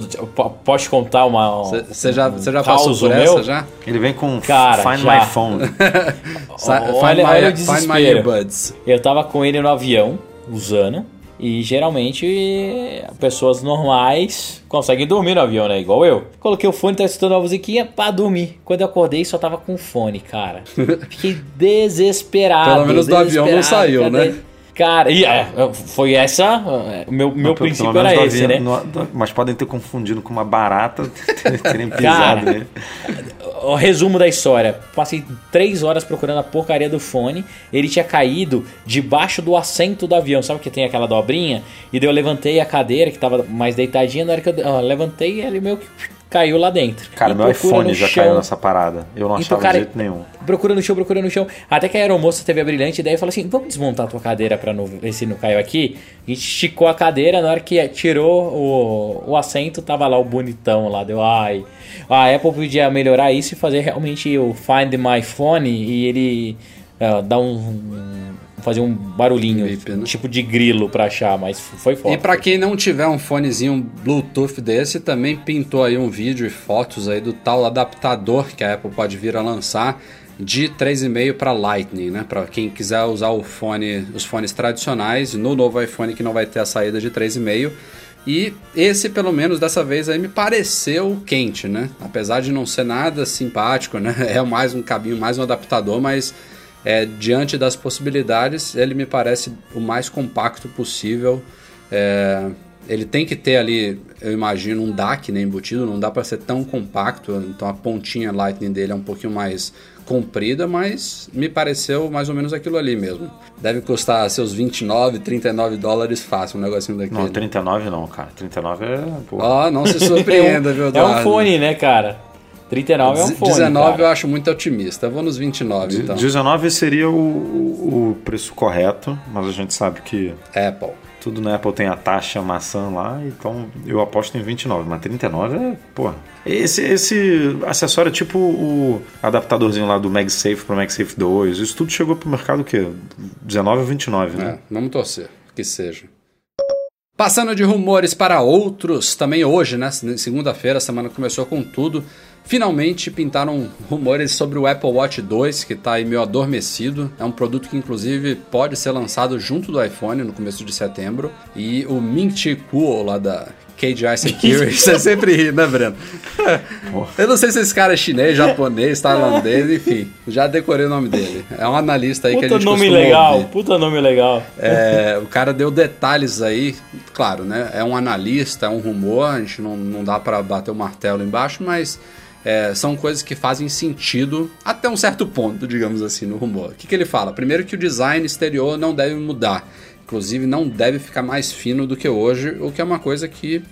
posso contar uma. Você já, cê já um passou por meu? essa já? Ele vem com Cara, Find já. My Phone. [LAUGHS] Sa- Olha- find, olha my, o find my earbuds. Eu tava com ele no avião, usando. E geralmente pessoas normais conseguem dormir no avião, né? Igual eu. Coloquei o fone, tava escutando uma musiquinha pra dormir. Quando eu acordei, só tava com fone, cara. [LAUGHS] Fiquei desesperado. Pelo menos do avião não saiu, cadê? né? Cara, e, é, foi essa. é, O meu, meu princípio era esse, avião- né? no- mas podem ter confundido com uma barata, [LAUGHS] terem [LAUGHS] pisado Cara, nele. O resumo da história. Passei três horas procurando a porcaria do fone. Ele tinha caído debaixo do assento do avião. Sabe que tem aquela dobrinha? E daí eu levantei a cadeira, que tava mais deitadinha. Na hora que eu levantei, ele meio que caiu lá dentro. Cara, E meu iPhone já chão, caiu nessa parada. Eu não Então, achava cara, de jeito nenhum. Procura no chão, procura no chão. Até que a aeromoça teve a brilhante ideia e falou assim: vamos desmontar a tua cadeira pra não ver se não caiu aqui. A gente esticou a cadeira, na hora que tirou o, o assento, tava lá o bonitão lá. Deu, ai. A Apple podia melhorar isso e fazer realmente o Find My Phone e ele ah, dar um- fazer um barulhinho, né? tipo de grilo pra achar, mas foi foda. E pra quem não tiver um fonezinho Bluetooth desse, também pintou aí um vídeo e fotos aí do tal adaptador que a Apple pode vir a lançar de 3,5 para Lightning, né? Para quem quiser usar o fone, os fones tradicionais no novo iPhone que não vai ter a saída de 3,5. E esse, pelo menos dessa vez aí, me pareceu quente, né? Apesar de não ser nada simpático, né? [LAUGHS] É mais um cabinho, mais um adaptador, mas é, diante das possibilidades, ele me parece o mais compacto possível. É, ele tem que ter ali, eu imagino, um DAC né, embutido, não dá para ser tão compacto, então a pontinha Lightning dele é um pouquinho mais comprida, mas me pareceu mais ou menos aquilo ali mesmo. Deve custar seus 29, 39 dólares fácil, um negocinho daquele. Não, 39 não, cara. 39 é. Ó, não se [LAUGHS] surpreenda, viu, É um Eduardo? fone, né, cara? 39 é um fone. 19 eu cara. acho muito otimista. Eu vou nos 29, então. 19 seria o, o, o preço correto, mas a gente sabe que Apple. tudo na Apple tem a taxa maçã lá, então eu aposto em 29, mas 39 é, porra. Esse, esse acessório é tipo o adaptadorzinho lá do MagSafe pro MagSafe 2, isso tudo chegou pro mercado o quê? 19 ou 29, né? É, vamos torcer que seja. Passando de rumores para outros, também hoje, né? Segunda-feira, a semana começou com tudo. Finalmente pintaram rumores sobre o Apple Watch 2, que está aí meio adormecido. É um produto que, inclusive, pode ser lançado junto do iPhone no começo de setembro. E o Ming Chi Kuo, lá da KGI Security, você [LAUGHS] sempre ri, né, Breno? Eu não sei se esse cara é chinês, japonês, tailandês, enfim. Já decorei o nome dele. É um analista aí Puta que a gente nome legal, ouvir. puta nome legal. É, o cara deu detalhes aí, claro, né? É um analista, é um rumor, a gente não, não dá pra bater o martelo embaixo, mas é, são coisas que fazem sentido até um certo ponto, digamos assim, no rumor. O que, que ele fala? Primeiro que o design exterior não deve mudar, inclusive não deve ficar mais fino do que hoje, o que é uma coisa que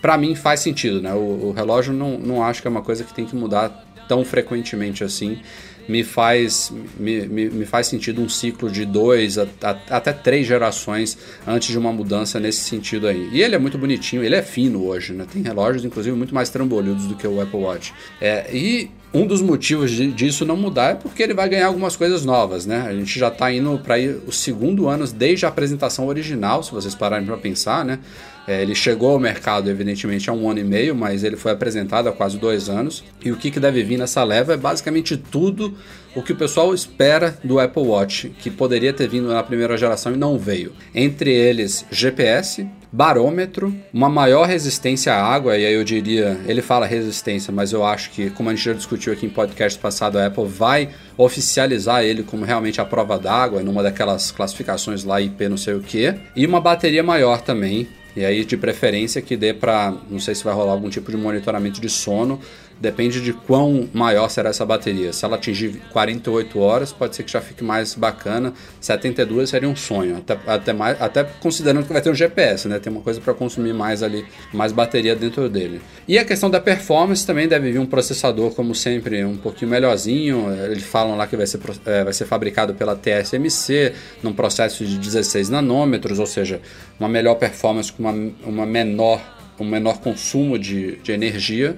pra mim faz sentido, né? O, o relógio não, não acho que é uma coisa que tem que mudar tão frequentemente assim. Me faz, me, me, me faz sentido um ciclo de dois a- a- até três gerações antes de uma mudança nesse sentido aí. E ele é muito bonitinho, ele é fino hoje, né? Tem relógios, inclusive, muito mais trambolhudos do que o Apple Watch. É, e um dos motivos de- disso não mudar é porque ele vai ganhar algumas coisas novas, né? A gente já está indo para o segundo ano desde a apresentação original, se vocês pararem para pensar, né? É, ele chegou ao mercado, evidentemente, há um ano e meio, mas ele foi apresentado há quase dois anos. E o que, que deve vir nessa leva é basicamente tudo o que o pessoal espera do Apple Watch, que poderia ter vindo na primeira geração e não veio. Entre eles, GPS, barômetro, uma maior resistência à água, e aí eu diria, ele fala resistência, mas eu acho que, como a gente já discutiu aqui em podcast passado, a Apple vai oficializar ele como realmente a prova d'água, numa daquelas classificações lá IP não sei o que, e uma bateria maior também, e aí, de preferência, que dê para. Não sei se vai rolar algum tipo de monitoramento de sono. Depende de quão maior será essa bateria. Se ela atingir 48 horas, pode ser que já fique mais bacana. 72 seria um sonho. Até, até, mais, até considerando que vai ter um GPS, né? Tem uma coisa para consumir mais ali, mais bateria dentro dele. E a questão da performance também deve vir um processador, como sempre, um pouquinho melhorzinho. Eles falam lá que vai ser, é, vai ser fabricado pela TSMC, num processo de 16 nanômetros, ou seja, uma melhor performance com uma, uma menor, um menor consumo de, de energia.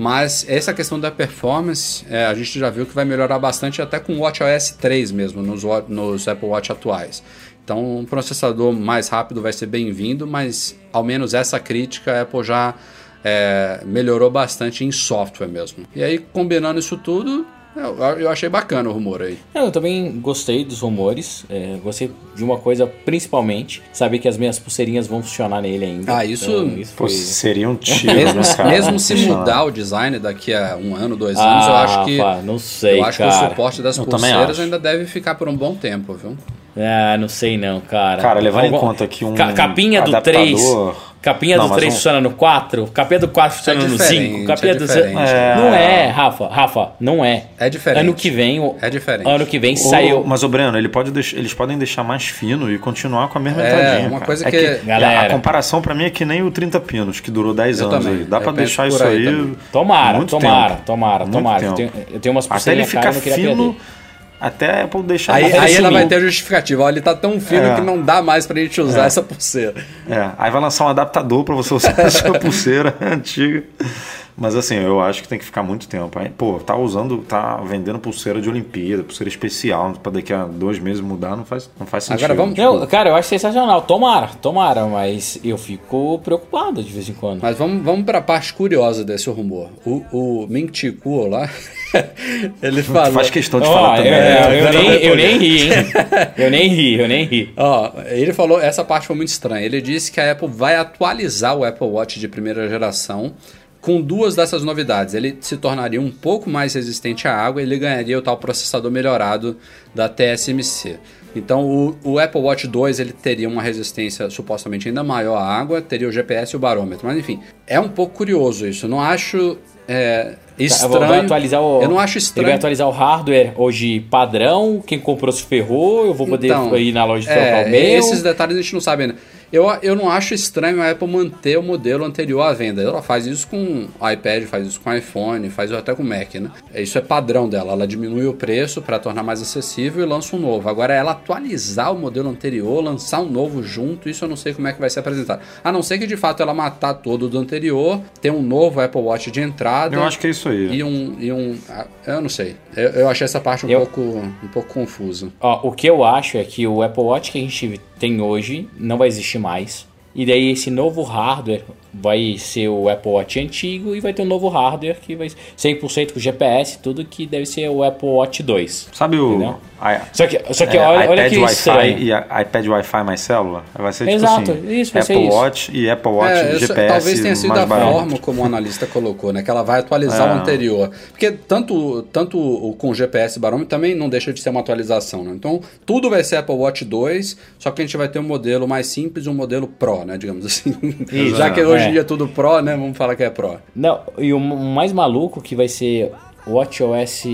Mas essa questão da performance, é, a gente já viu que vai melhorar bastante até com o WatchOS 3 mesmo, nos, nos Apple Watch atuais. Então, um processador mais rápido vai ser bem-vindo, mas ao menos essa crítica a Apple já é, melhorou bastante em software mesmo. E aí, combinando isso tudo, eu, eu achei bacana o rumor aí. Não, eu também gostei dos rumores. é, gostei de uma coisa, principalmente, saber que as minhas pulseirinhas vão funcionar nele ainda. Ah, isso- Então, isso foi... seria um [LAUGHS] tiro, Mesmo, né, cara? mesmo se Funcionar. mudar o design daqui a um ano, dois anos, eu Ah, acho que. pá, não sei, eu acho que cara. o suporte das Eu pulseiras ainda deve ficar por um bom tempo, viu? Ah, não sei não, cara. Cara, levando em Algum- conta que um Ca- capinha do adaptador- 3. Capinha Não, do mas 3 um- funciona no 4, capinha do 4 funciona É no diferente, 5, capinha é do diferente. Não é, Rafa, Rafa, não é. É diferente. Ano que vem, o- É diferente. Ano que vem Ô, saiu. Mas o Breno, ele pode deix- eles podem deixar mais fino e continuar com a mesma É, entradinha. uma cara. coisa É que- Galera. A comparação pra mim é que nem o 30 pinos, que durou 10 Eu anos também. aí. Dá Eu pra deixar isso aí aí. Tomara, muito tomara, tempo. tomara, Muito tomara. Eu tempo. tenho, eu tenho umas Até ele ficar caras, eu não queria fino, perder. Até a Apple deixar Aí, aí ela vai ter justificativa. Olha, ele tá tão fino É. que não dá mais pra gente usar essa pulseira. É, aí vai lançar um adaptador pra você usar [LAUGHS] a sua pulseira antiga. Mas assim, eu acho que tem que ficar muito tempo. Aí, pô, tá usando, tá vendendo pulseira de Olimpíada, pulseira especial, pra daqui a dois meses mudar, não faz, não faz sentido. Agora vamos- Não, cara, eu acho sensacional. Tomara, tomara, mas eu fico preocupado de vez em quando. Mas vamos, vamos pra parte curiosa desse rumor. O, o Ming Chi Kuo lá, [LAUGHS] ele falou... Faz questão de Ó, falar eu, também. eu- né? eu nem, eu nem ri, hein? [LAUGHS] Eu nem ri, eu nem ri. Ó, ele falou, essa parte foi muito estranha. Ele disse que a Apple vai atualizar o Apple Watch de primeira geração com duas dessas novidades. Ele se tornaria um pouco mais resistente à água e ele ganharia o tal processador melhorado da TSMC. Então o, o Apple Watch 2 ele teria uma resistência supostamente ainda maior à água, teria o GPS e o barômetro. Mas enfim, é um pouco curioso isso. Eu não acho é, estranho. Tá, Vai atualizar o, eu não acho Ele vai estranho. atualizar o hardware hoje padrão. Quem comprou se ferrou. Eu vou poder Então, ir na loja de é, trocar o meu. Esses detalhes a gente não sabe ainda. Eu, eu não acho estranho a Apple manter o modelo anterior à venda. Ela faz isso com iPad, faz isso com iPhone, faz até com Mac, né? Isso é padrão dela. Ela diminui o preço para tornar mais acessível e lança um novo. Agora, ela atualizar o modelo anterior, lançar um novo junto, isso eu não sei como é que vai ser apresentado. A não ser que de fato ela matar todo do anterior, ter um novo Apple Watch de entrada. Eu acho que é isso aí. E um. E um ah, eu não sei. Eu, eu achei essa parte um, Eu- pouco, um pouco confusa. Ó, o que eu acho é que o Apple Watch que a gente tem hoje não vai existir mais. E daí esse novo hardware vai ser o Apple Watch antigo e vai ter um novo hardware que vai ser 100% com GPS, tudo que deve ser o Apple Watch 2. Sabe o. I- Só que, só que é, olha, olha iPad que Wi-Fi e a- iPad Wi-Fi mais célula? Vai ser tipo Exato, assim, isso, vai ser Apple isso. Watch e Apple Watch É, isso GPS talvez tenha sido mais a barato. forma como o analista colocou, né? Que ela vai atualizar É. o anterior. Porque tanto, tanto o com GPS e barômetro também não deixa de ser uma atualização, né? Então, tudo vai ser Apple Watch 2, só que a gente vai ter um modelo mais simples e um modelo Pro, né? Digamos assim. [LAUGHS] Já que hoje em É. dia é tudo Pro, né? Vamos falar que é Pro. Não, e o mais maluco que vai ser WatchOS.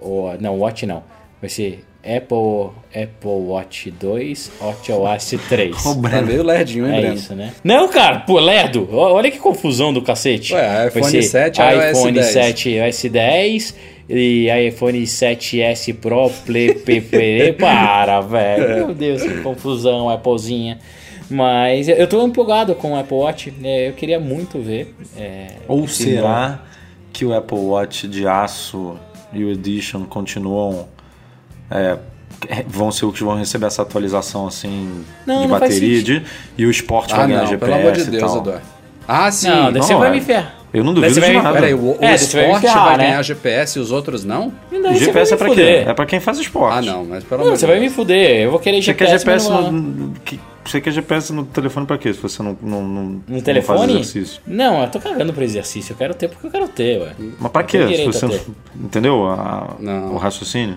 Ou, não, Watch não. Vai ser Apple, Apple Watch 2, WatchOS 3. Ô, Tá meio lerdinho, hein, É Breno? isso, né? Não, cara, pô, Lerdo, olha que confusão do cacete. Ué, iPhone Vai ser 7, iOS iPhone 10. 7, iOS 10 e iPhone 7S Pro, Play, para, velho. Meu Deus, que confusão, Applezinha. Mas eu tô empolgado com o Apple Watch, né? eu queria muito ver. é, Ou será que o Apple Watch de aço e o Edition continuam. é, vão ser os que vão receber essa atualização assim Não, de não bateria de, e o esporte Ah, vai ganhar não, GPS pelo amor de e Deus, tal. Eduardo. Ah, sim. Não, você não, vai é. me ferrar. Eu não duvido você de vai me- nada. Peraí, o, o É, vai me esporte ferrar, vai né? ganhar GPS e os outros não? E você GPS vai é pra fuder. quê? É pra quem faz esporte. Ah, não, mas pelo Não, amor você de vai me fuder. Eu vou querer Você quer GPS, GPS mas não- no, que- você quer GPS no telefone pra quê? Se você não, não, não, No não faz telefone? exercício. Não, eu tô cagando pro exercício. Eu quero ter porque eu quero ter, ué. Mas pra quê? Se você não, entendeu a- Não. o raciocínio?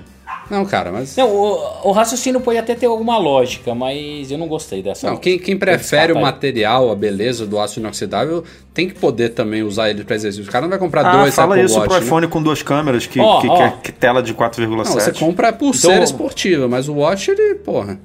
Não, cara, mas. Não, o, o raciocínio pode até ter alguma lógica, mas eu não gostei dessa. Não, quem, quem prefere o material, a beleza do aço inoxidável, tem que poder também usar ele para exercício. O cara não vai comprar Ah, dois fala Apple isso Watch, pro né? iPhone com duas câmeras que, Ó, que quer que tela de 4,7. Não, você compra a pulseira Então- esportiva, mas o Watch, ele, porra.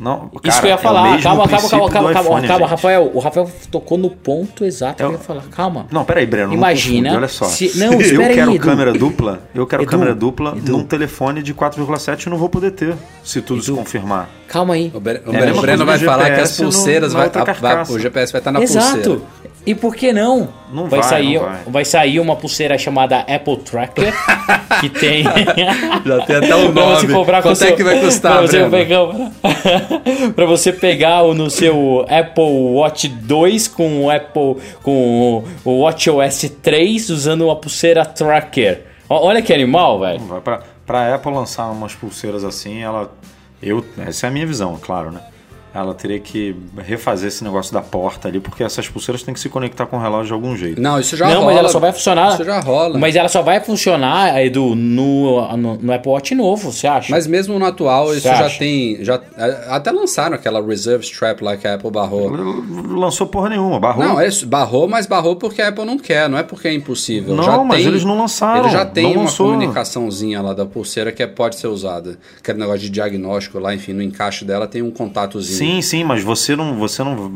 Não, Isso cara, que eu ia é falar. mesmo calma, calma, calma, calma, calma, iPhone, calma, gente. Rafael. O Rafael tocou no ponto exato Eu- que eu ia falar. Calma. Não, peraí, Breno. não Imagina confunde, olha só. se- não, [LAUGHS] eu aí, quero Edu. câmera dupla. Eu quero Edu, câmera dupla Edu. num telefone de 4,7 eu não vou poder ter, se tudo se confirmar. Calma aí. O, Bre- o É Breno, o Breno coisa vai falar que as no- pulseiras na vai, a- vai- o GPS vai estar na Exato. pulseira. E por que não? Não vai, vai, sair, não vai. sair uma pulseira chamada Apple Tracker [LAUGHS] que tem Já tem até [LAUGHS] o você nome. com Quanto é seu- que vai custar, pra você Breno? pegar, [LAUGHS] pra você pegar o- no seu Apple Watch 2 com o Apple com o WatchOS 3 usando uma pulseira tracker. Olha que animal, velho. Vai pra, pra Apple lançar umas pulseiras assim, ela. Eu, essa é a minha visão, claro, né? Ela teria que refazer esse negócio da porta ali, porque essas pulseiras têm que se conectar com o relógio de algum jeito. Não, isso já não, rola. mas ela só vai funcionar. Isso já rola. Mas ela só vai funcionar, Edu, no, no, no Apple Watch novo, você acha? Mas mesmo no atual, isso já tem. Já, até lançaram aquela Reserve Strap lá que a Apple barrou. Lançou porra nenhuma, barrou. Não, é barrou, mas barrou porque a Apple não quer, não é porque é impossível. Não, já mas tem, eles não lançaram, Ele já tem não uma lançou. comunicaçãozinha lá da pulseira que é- pode ser usada. Aquele negócio de diagnóstico lá, enfim, no encaixe dela tem um contatozinho. Sim, sim, mas você não, você não,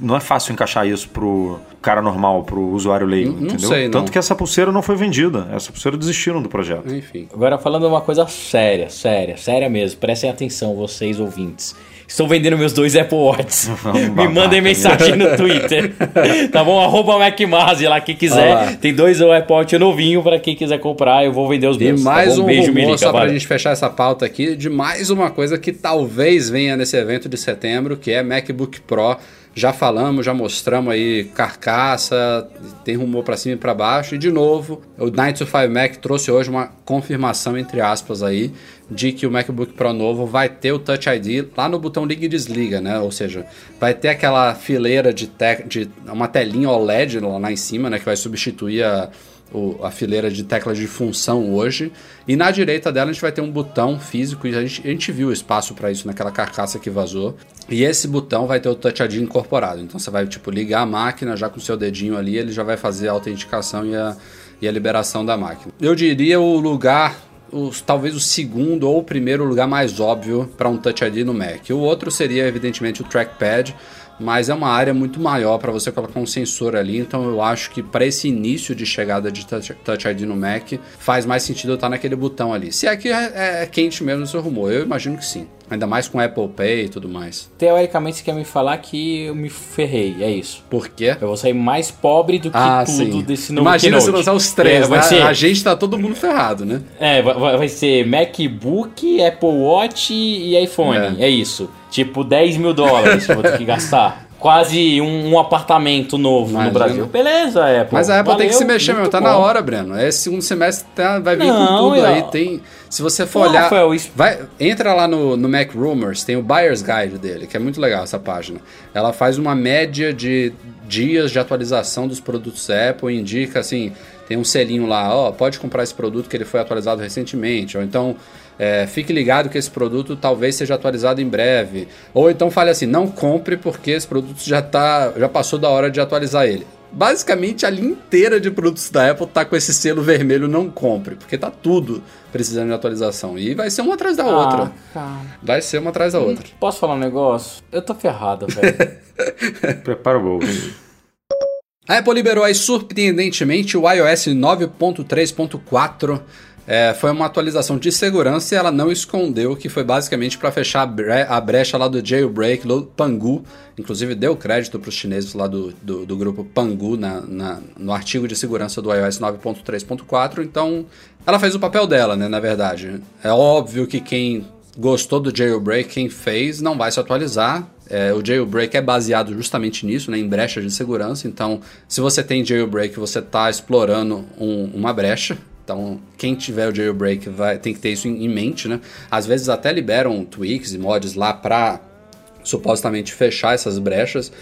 não é fácil encaixar isso pro cara normal, pro usuário leigo, Não- não entendeu? sei, não. Tanto que essa pulseira não foi vendida. Essa pulseira desistiram do projeto. Enfim. Agora falando uma coisa séria, séria, séria mesmo. Prestem atenção, vocês ouvintes. Estou vendendo meus dois Apple Watches. [LAUGHS] Me mandem né? mensagem no Twitter. [LAUGHS] tá bom? Arroba MacMazi lá, quem quiser. Tem dois Apple Watch novinho pra quem quiser comprar. Eu vou vender os E meus. tá mais bom? um beijo, rumor, só pra valeu. gente fechar essa pauta aqui, de mais uma coisa que talvez venha nesse evento de setembro, que é MacBook Pro. Já falamos, já mostramos aí carcaça, tem rumor pra cima e pra baixo. E de novo, o 925 Mac trouxe hoje uma confirmação, entre aspas, aí, de que o MacBook Pro novo vai ter o Touch ID lá no botão liga e desliga, né? Ou seja, vai ter aquela fileira de, tec de uma telinha OLED lá em cima, né? Que vai substituir a, o- a fileira de teclas de função hoje. E na direita dela a gente vai ter um botão físico e a gente, a gente viu o espaço para isso naquela carcaça que vazou. E esse botão vai ter o Touch ID incorporado. Então você vai tipo ligar a máquina já com o seu dedinho ali, ele já vai fazer a autenticação e a, e a liberação da máquina. Eu diria o lugar os- talvez o segundo ou o primeiro lugar mais óbvio para um Touch ID no Mac. O outro seria, evidentemente, o trackpad, mas é uma área muito maior para você colocar um sensor ali, então eu acho que para esse início de chegada de Touch, ID no Mac, faz mais sentido eu estar naquele botão ali. Se aqui é, é quente mesmo esse rumor, eu imagino que sim. Ainda mais com Apple Pay e tudo mais. Teoricamente, você quer me falar que eu me ferrei, é isso. Por quê? Eu vou sair mais pobre do que Ah, tudo sim. desse novo Imagina se Keynote. lançar os três, É, vai né? ser- A gente tá todo mundo ferrado, né? É, vai, vai- vai ser MacBook, Apple Watch e iPhone. É, É. isso. Tipo, 10 mil dólares que eu vou ter que gastar. [LAUGHS] quase um, um apartamento novo Imagina. no Brasil. Beleza, Apple. Mas a Apple tem que Valeu, se mexer, meu. muito Tá bom. na hora, Breno. Esse segundo semestre tá- vai vir com Não, tudo aí. eu- Tem, se você for Pô, olhar. Rafael, isso- Vai, entra lá no, no Mac Rumors, tem o Buyer's Guide dele, que é muito legal essa página. Ela faz uma média de dias de atualização dos produtos Apple, indica assim, tem um selinho lá, ó, pode comprar esse produto que ele foi atualizado recentemente, ou então é, fique ligado que esse produto talvez seja atualizado em breve, ou então fale assim, não compre porque esse produto já tá, já passou da hora de atualizar ele. Basicamente, a linha inteira de produtos da Apple tá com esse selo vermelho não compre, porque tá tudo precisando de atualização. E vai ser uma atrás da outra. Ah, cara. Vai ser uma atrás da outra. Posso falar um negócio? Eu tô ferrado, velho. [LAUGHS] Prepara o bolso. [LAUGHS] A Apple liberou aí surpreendentemente o iOS 9.3.4. É, foi uma atualização de segurança e ela não escondeu que foi basicamente para fechar a, bre- a brecha lá do jailbreak do Pangu. Inclusive deu crédito para os chineses lá do, do, do grupo Pangu na, na- no artigo de segurança do iOS 9.3.4. Então ela fez o papel dela, né? Na verdade. É óbvio que quem gostou do jailbreak, quem fez, não vai se atualizar. É, o jailbreak é baseado justamente nisso, né, em brechas de segurança. Então, se você tem jailbreak, você está explorando um- uma brecha. Então, quem tiver o jailbreak vai, tem que ter isso em, em mente, né? Às vezes até liberam tweaks e mods lá para supostamente fechar essas brechas,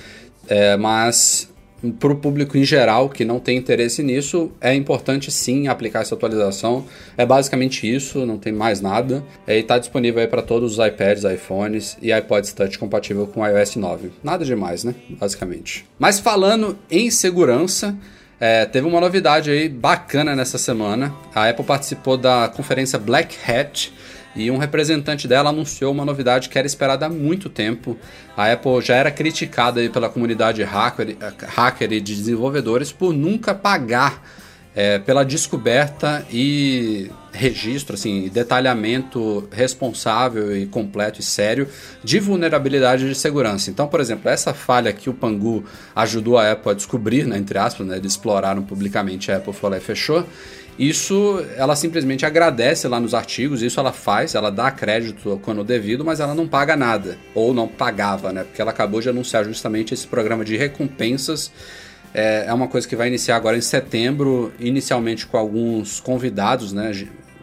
é, mas para o público em geral que não tem interesse nisso, é importante sim aplicar essa atualização. É basicamente isso, não tem mais nada. É, E está disponível para todos os iPads, iPhones e iPods Touch compatível com iOS 9. Nada demais, né? Basicamente. Mas falando em segurança, é, teve uma novidade aí bacana nessa semana. A Apple participou da conferência Black Hat e um representante dela anunciou uma novidade que era esperada há muito tempo. A Apple já era criticada aí pela comunidade hacker, hacker e de desenvolvedores por nunca pagar é, pela descoberta e registro, assim, detalhamento responsável e completo e sério de vulnerabilidade de segurança. Então, por exemplo, essa falha que o Pangu ajudou a Apple a descobrir, né, entre aspas, né, eles exploraram publicamente, a Apple foi lá e fechou. Isso ela simplesmente agradece lá nos artigos, isso ela faz, ela dá crédito quando devido, mas ela não paga nada, ou não pagava, né? Porque ela acabou de anunciar justamente esse programa de recompensas é, é uma coisa que vai iniciar agora em setembro, inicialmente com alguns convidados, né?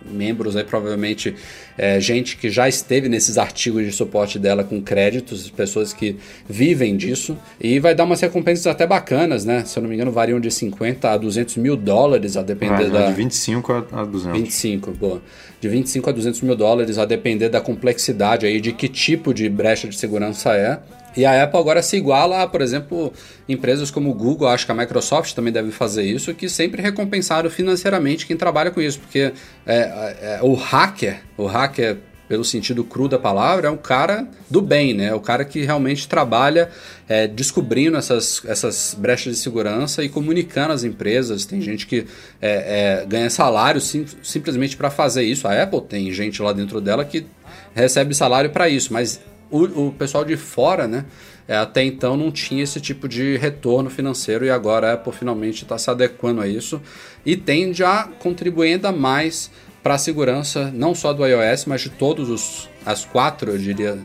Membros aí, provavelmente, é, gente que já esteve nesses artigos de suporte dela com créditos, pessoas que vivem disso, e vai dar umas recompensas até bacanas, né? Se eu não me engano, variam de 50 a 200 mil dólares, a depender Ah, da. De 25 a, a 200. 25, boa. De 25 a 200 mil dólares, a depender da complexidade aí, de que tipo de brecha de segurança é. E a Apple agora se iguala a, por exemplo, empresas como o Google, acho que a Microsoft também deve fazer isso, que sempre recompensaram financeiramente quem trabalha com isso, porque é, é, o hacker, o hacker pelo sentido cru da palavra, é um cara do bem, né? É o cara que realmente trabalha é, descobrindo essas, essas brechas de segurança e comunicando às empresas. Tem gente que é, é, ganha salário sim, simplesmente para fazer isso. A Apple tem gente lá dentro dela que recebe salário para isso, mas o, o pessoal de fora, né? é, até então não tinha esse tipo de retorno financeiro e agora a Apple finalmente está se adequando a isso e tende a contribuir ainda mais para a segurança não só do iOS, mas de todos os as quatro, eu diria,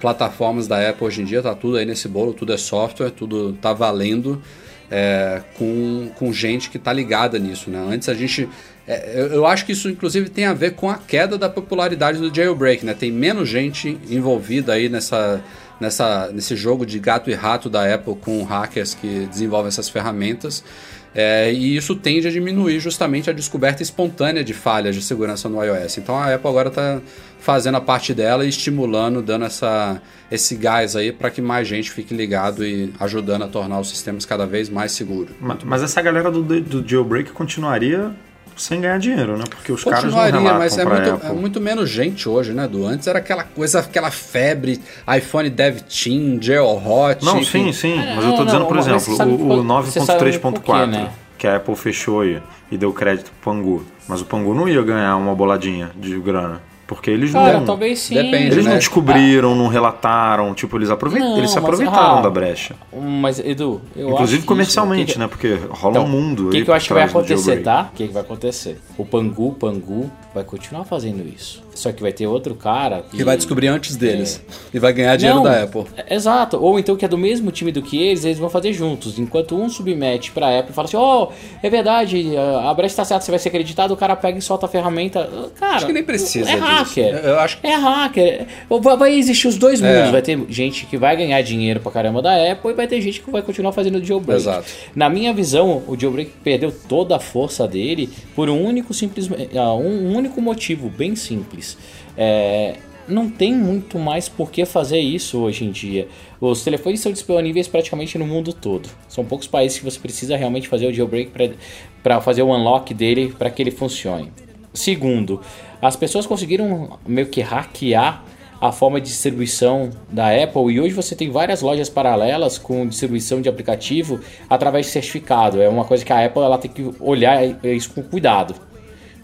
plataformas da Apple hoje em dia, tá tudo aí nesse bolo, tudo é software, tudo tá valendo é, com, com gente que tá ligada nisso, né? Antes a gente eu, eu acho que isso inclusive tem a ver com a queda da popularidade do jailbreak, né? Tem menos gente envolvida aí nessa nessa, nesse jogo de gato e rato da Apple com hackers que desenvolvem essas ferramentas. É, e isso tende a diminuir justamente a descoberta espontânea de falhas de segurança no iOS. Então a Apple agora está fazendo a parte dela e estimulando, dando essa, esse gás aí para que mais gente fique ligado e ajudando a tornar os sistemas cada vez mais seguros. Ma- Mas essa galera do, do jailbreak continuaria sem ganhar dinheiro, né? Porque os caras não Continuaria, relatam mas é muito, é muito menos gente hoje, né, do Antes era aquela coisa, aquela febre, iPhone Dev Team, Jailhot. Não, enfim. sim, sim. É, Mas eu tô não, dizendo, não, por exemplo, sabe o, o você sabe por 9.3.4 quê, né? que a Apple fechou aí e deu crédito pro Pangu. Mas o Pangu não ia ganhar uma boladinha de grana. Porque eles Cara, não. talvez sim. Depende, Eles né? não descobriram, não relataram, tipo, eles, aproveit... Não, eles se mas, aproveitaram ah, da brecha. Mas, Edu, eu acho Inclusive que comercialmente, isso- né? Porque rola Então, um mundo O que, que eu acho que vai acontecer, tá? O que, que vai acontecer? O Pangu, Pangu vai continuar fazendo isso. Só que vai ter outro cara Que vai descobrir antes deles. E vai ganhar dinheiro Não, da Apple. é- Exato. Ou então que é do mesmo time do que eles, eles vão fazer juntos. Enquanto um submete pra Apple e fala assim: Ó, é verdade, a brecha tá certa, você vai ser acreditado, o cara pega e solta a ferramenta. Cara, Acho que nem precisa É disso. hacker. Eu acho que- É hacker. Vai existir os dois É. mundos. Vai ter gente que vai ganhar dinheiro pra caramba da Apple e vai ter gente que vai continuar fazendo jailbreak. Exato. Na minha visão, o jailbreak perdeu toda a força dele por um único simples, ah, um único motivo bem simples. É, não tem muito mais por que fazer isso hoje em dia. Os telefones são disponíveis praticamente no mundo todo. São poucos países que você precisa realmente fazer o jailbreak para fazer o unlock dele para que ele funcione. Segundo, as pessoas conseguiram meio que hackear a forma de distribuição da Apple e hoje você tem várias lojas paralelas com distribuição de aplicativo através de certificado. É uma coisa que a Apple ela tem que olhar isso com cuidado.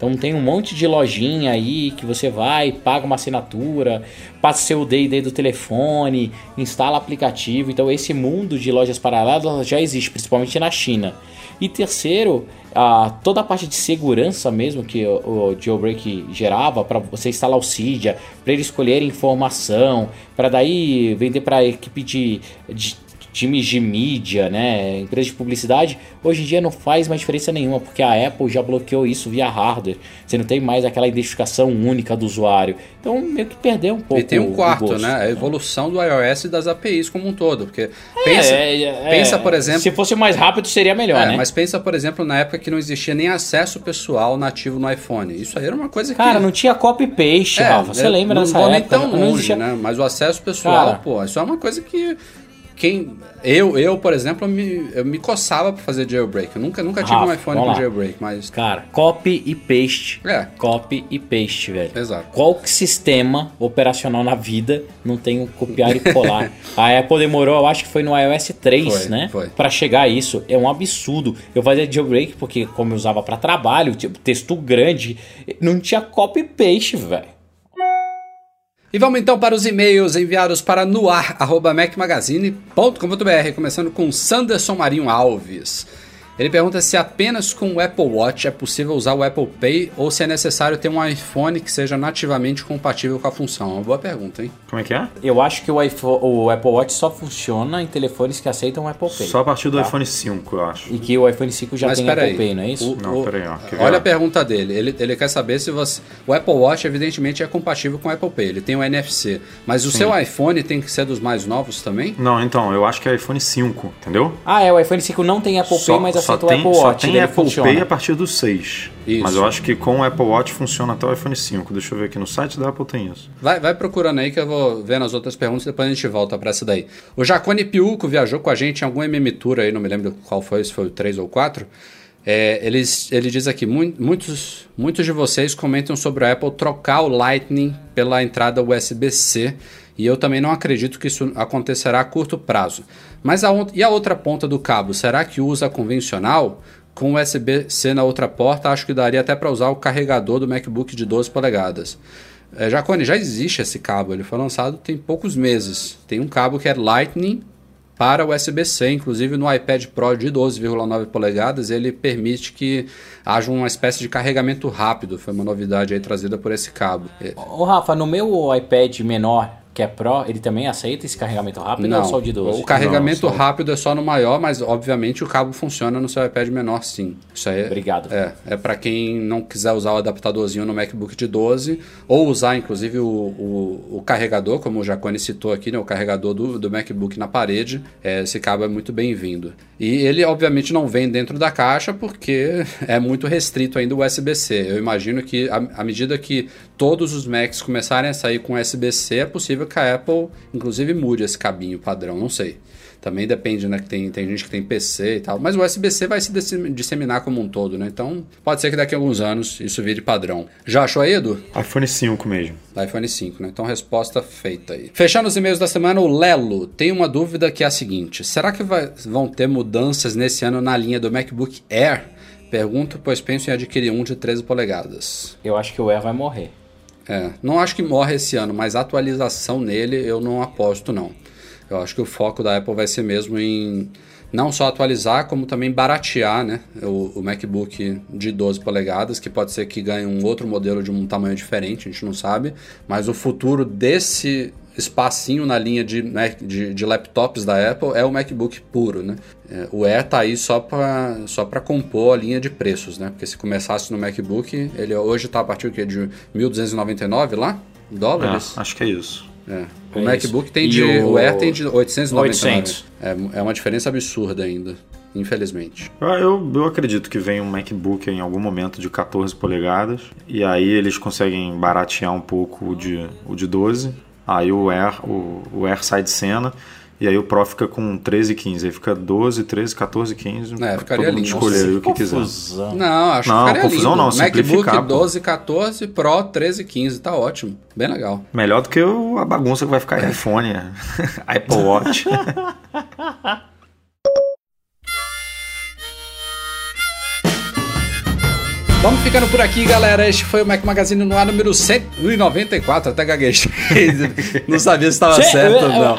Então tem um monte de lojinha aí que você vai, paga uma assinatura, passa seu D&D do telefone, instala aplicativo. Então esse mundo de lojas paralelas já existe, principalmente na China. E terceiro, a, toda a parte de segurança mesmo que o, o jailbreak gerava para você instalar o Cydia, para ele escolher informação, para daí vender para a equipe de, de times de mídia, né, empresas de publicidade, hoje em dia não faz mais diferença nenhuma, porque a Apple já bloqueou isso via hardware. Você não tem mais aquela identificação única do usuário. Então meio que perdeu um pouco E tem um quarto, gosto. né? A evolução do iOS e das APIs como um todo. Porque pensa, É, é, pensa é, por exemplo. Se fosse mais rápido seria melhor, É, né? Mas pensa, por exemplo, na época que não existia nem acesso pessoal nativo no iPhone. Isso aí era uma coisa que. Cara, não tinha copy-paste, É, Rafa. Você lembra não dessa vou época? nem tão Não longe, existia- né? Mas o acesso pessoal, Cara. pô, isso é uma coisa que. Quem, eu, eu, por exemplo, eu me, eu me coçava pra fazer jailbreak. Eu nunca, nunca tive Rafa, um iPhone com lá. jailbreak, mas. Cara, copy e paste. É. Copy e paste, velho. Exato. Qual sistema operacional na vida não tem o copiar e colar? [LAUGHS] a Apple demorou, eu acho que foi no iOS 3, Foi, né? foi. Pra chegar a isso. É um absurdo. Eu fazia jailbreak porque, como eu usava pra trabalho, tipo, texto grande, não tinha copy e paste, velho. E vamos então para os e-mails enviados para noar.mecmagazine.com.br, começando com Sanderson Marinho Alves. Ele pergunta se apenas com o Apple Watch é possível usar o Apple Pay ou se é necessário ter um iPhone que seja nativamente compatível com a função. É uma boa pergunta, hein? Como é que é? Eu acho que o, iPhone, o Apple Watch só funciona em telefones que aceitam o Apple Pay. Só a partir do Tá. iPhone 5, eu acho. E que o iPhone 5 já Mas tem. Apple Pay, não é isso? O- Não, o- peraí, ó, Olha a pergunta dele. Ele, ele quer saber se você. O Apple Watch, evidentemente, é compatível com o Apple Pay. Ele tem o NFC. Mas o seu iPhone tem que ser dos mais novos também? Não, então, eu acho que é iPhone 5, entendeu? Ah, é, o iPhone 5 não tem Apple Pay, mas aceita o Apple Watch. Só tem ele Apple funciona. Pay a partir do 6. Isso. Mas eu acho que com o Apple Watch funciona até o iPhone 5. Deixa eu ver aqui no site da Apple tem isso. Vai, vai procurando aí que eu vou vendo as outras perguntas e depois a gente volta pra essa daí. O Jacone Piuco viajou com a gente em algum MM Tour aí, não me lembro qual foi, se foi o 3 ou 4. É, eles, ele diz aqui, "Mui- muitos, muitos de vocês comentam sobre a Apple trocar o Lightning pela entrada USB-C e eu também não acredito que isso acontecerá a curto prazo. Mas a, e a outra ponta do cabo, será que usa convencional? Com USB-C na outra porta, acho que daria até para usar o carregador do MacBook de 12 polegadas. É, Jacone, já existe esse cabo, ele foi lançado tem poucos meses. Tem um cabo que é Lightning para USB-C, inclusive no iPad Pro de 12,9 polegadas, ele permite que haja uma espécie de carregamento rápido. Foi uma novidade aí trazida por esse cabo. Ô Rafa, no meu iPad menor, que é Pro, ele também aceita esse carregamento rápido ou Não, só o de 12? o carregamento Não, só- rápido é só no maior, mas obviamente o cabo funciona no seu iPad menor sim. Isso aí é- Obrigado. É, é para quem não quiser usar o adaptadorzinho no MacBook de 12, ou usar inclusive o, o, o carregador, como o Jacone citou aqui, né, o carregador do, do MacBook na parede, é, esse cabo é muito bem-vindo. E ele obviamente não vem dentro da caixa porque [LAUGHS] é muito restrito ainda o USB-C. Eu imagino que à medida que todos os Macs começarem a sair com USB-C, é possível que a Apple inclusive mude esse cabinho padrão, não sei. Também depende, né? Que tem, tem gente que tem PC e tal. Mas o USB-C vai se dissem- disseminar como um todo, né? Então, pode ser que daqui a alguns anos isso vire padrão. Já achou aí, Edu? iPhone 5 mesmo. IPhone 5, né? Então, resposta feita aí. Fechando os e-mails da semana, o Lelo tem uma dúvida que é a seguinte: será que vai- vão ter mudanças nesse ano na linha do MacBook Air? Pergunto, pois penso em adquirir um de 13 polegadas. Eu acho que o Air vai morrer. É, não acho que morre esse ano, mas atualização nele eu não aposto não. Eu acho que o foco da Apple vai ser mesmo em não só atualizar, como também baratear né, o, o, MacBook de 12 polegadas, que pode ser que ganhe um outro modelo de um tamanho diferente, a gente não sabe. Mas o futuro desse espacinho na linha de, de, de, laptops da Apple é o MacBook puro, né? É, o Air tá aí só para só compor a linha de preços, né? Porque se começasse no MacBook, ele hoje tá a partir de 1.299 lá, dólares? É, acho que é isso. É. O é MacBook isso. tem de. O... o Air tem de 899. 800. É, é uma diferença absurda ainda. Infelizmente. Eu, eu acredito que vem um MacBook em algum momento de 14 polegadas. E aí eles conseguem baratear um pouco o de, o de 12 Aí o Air, o, o Air sai de cena. E aí o Pro fica com 13 e 15. Aí fica 12, 13, 14, 15. É, ficaria todo mundo lindo. escolher aí o que quiser. Não, acho não, que ficaria confusão lindo. não, MacBook 12, 14, Pro 13, 15. Tá ótimo. Bem legal. Melhor do que a bagunça que vai ficar iPhone, [LAUGHS] Apple Watch. [LAUGHS] Vamos ficando por aqui, galera. Este foi o Mac Magazine no ar número 194. Até gaguejei. [LAUGHS] não sabia se estava certo ou não.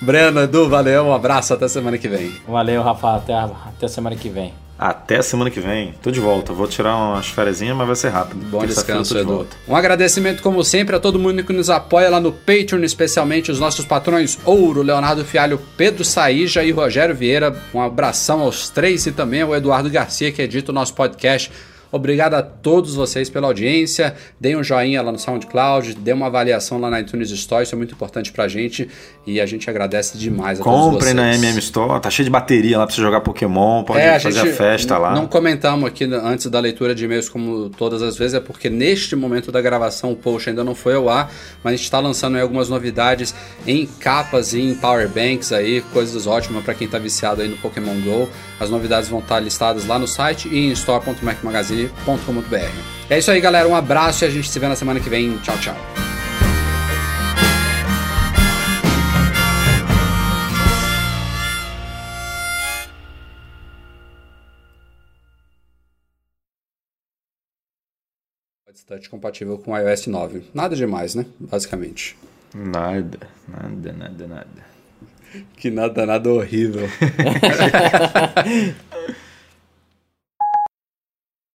Breno, Edu, valeu. Um abraço. Até semana que vem. Valeu, Rafa. Até, até semana que vem. Até semana que vem. Tô de volta. Vou tirar umas férias, mas vai ser rápido. Bom descanso, Edu. Um agradecimento, como sempre, a todo mundo que nos apoia lá no Patreon, especialmente os nossos patrões Ouro, Leonardo Fialho, Pedro Saíja e Rogério Vieira. Um abração aos três e também ao Eduardo Garcia, que edita o nosso podcast. Obrigado a todos vocês pela audiência. Deem um joinha lá no SoundCloud, dê uma avaliação lá na iTunes Store, isso é muito importante pra gente e a gente agradece demais a Comprem todos vocês. na MM Store, tá cheio de bateria lá pra você jogar Pokémon, pode é, fazer a festa lá. Não comentamos aqui antes da leitura de e-mails como todas as vezes, é porque neste momento da gravação o post ainda não foi ao ar, mas a gente está lançando algumas novidades em capas e em power banks aí, coisas ótimas para quem tá viciado aí no Pokémon GO. As novidades vão estar listadas lá no site e em É isso aí, galera. Um abraço e a gente se vê na semana que vem. Tchau, tchau. Touch compatível com iOS 9. Nada demais, né? Basicamente. Nada, nada, nada, nada. Que nada, nada horrível.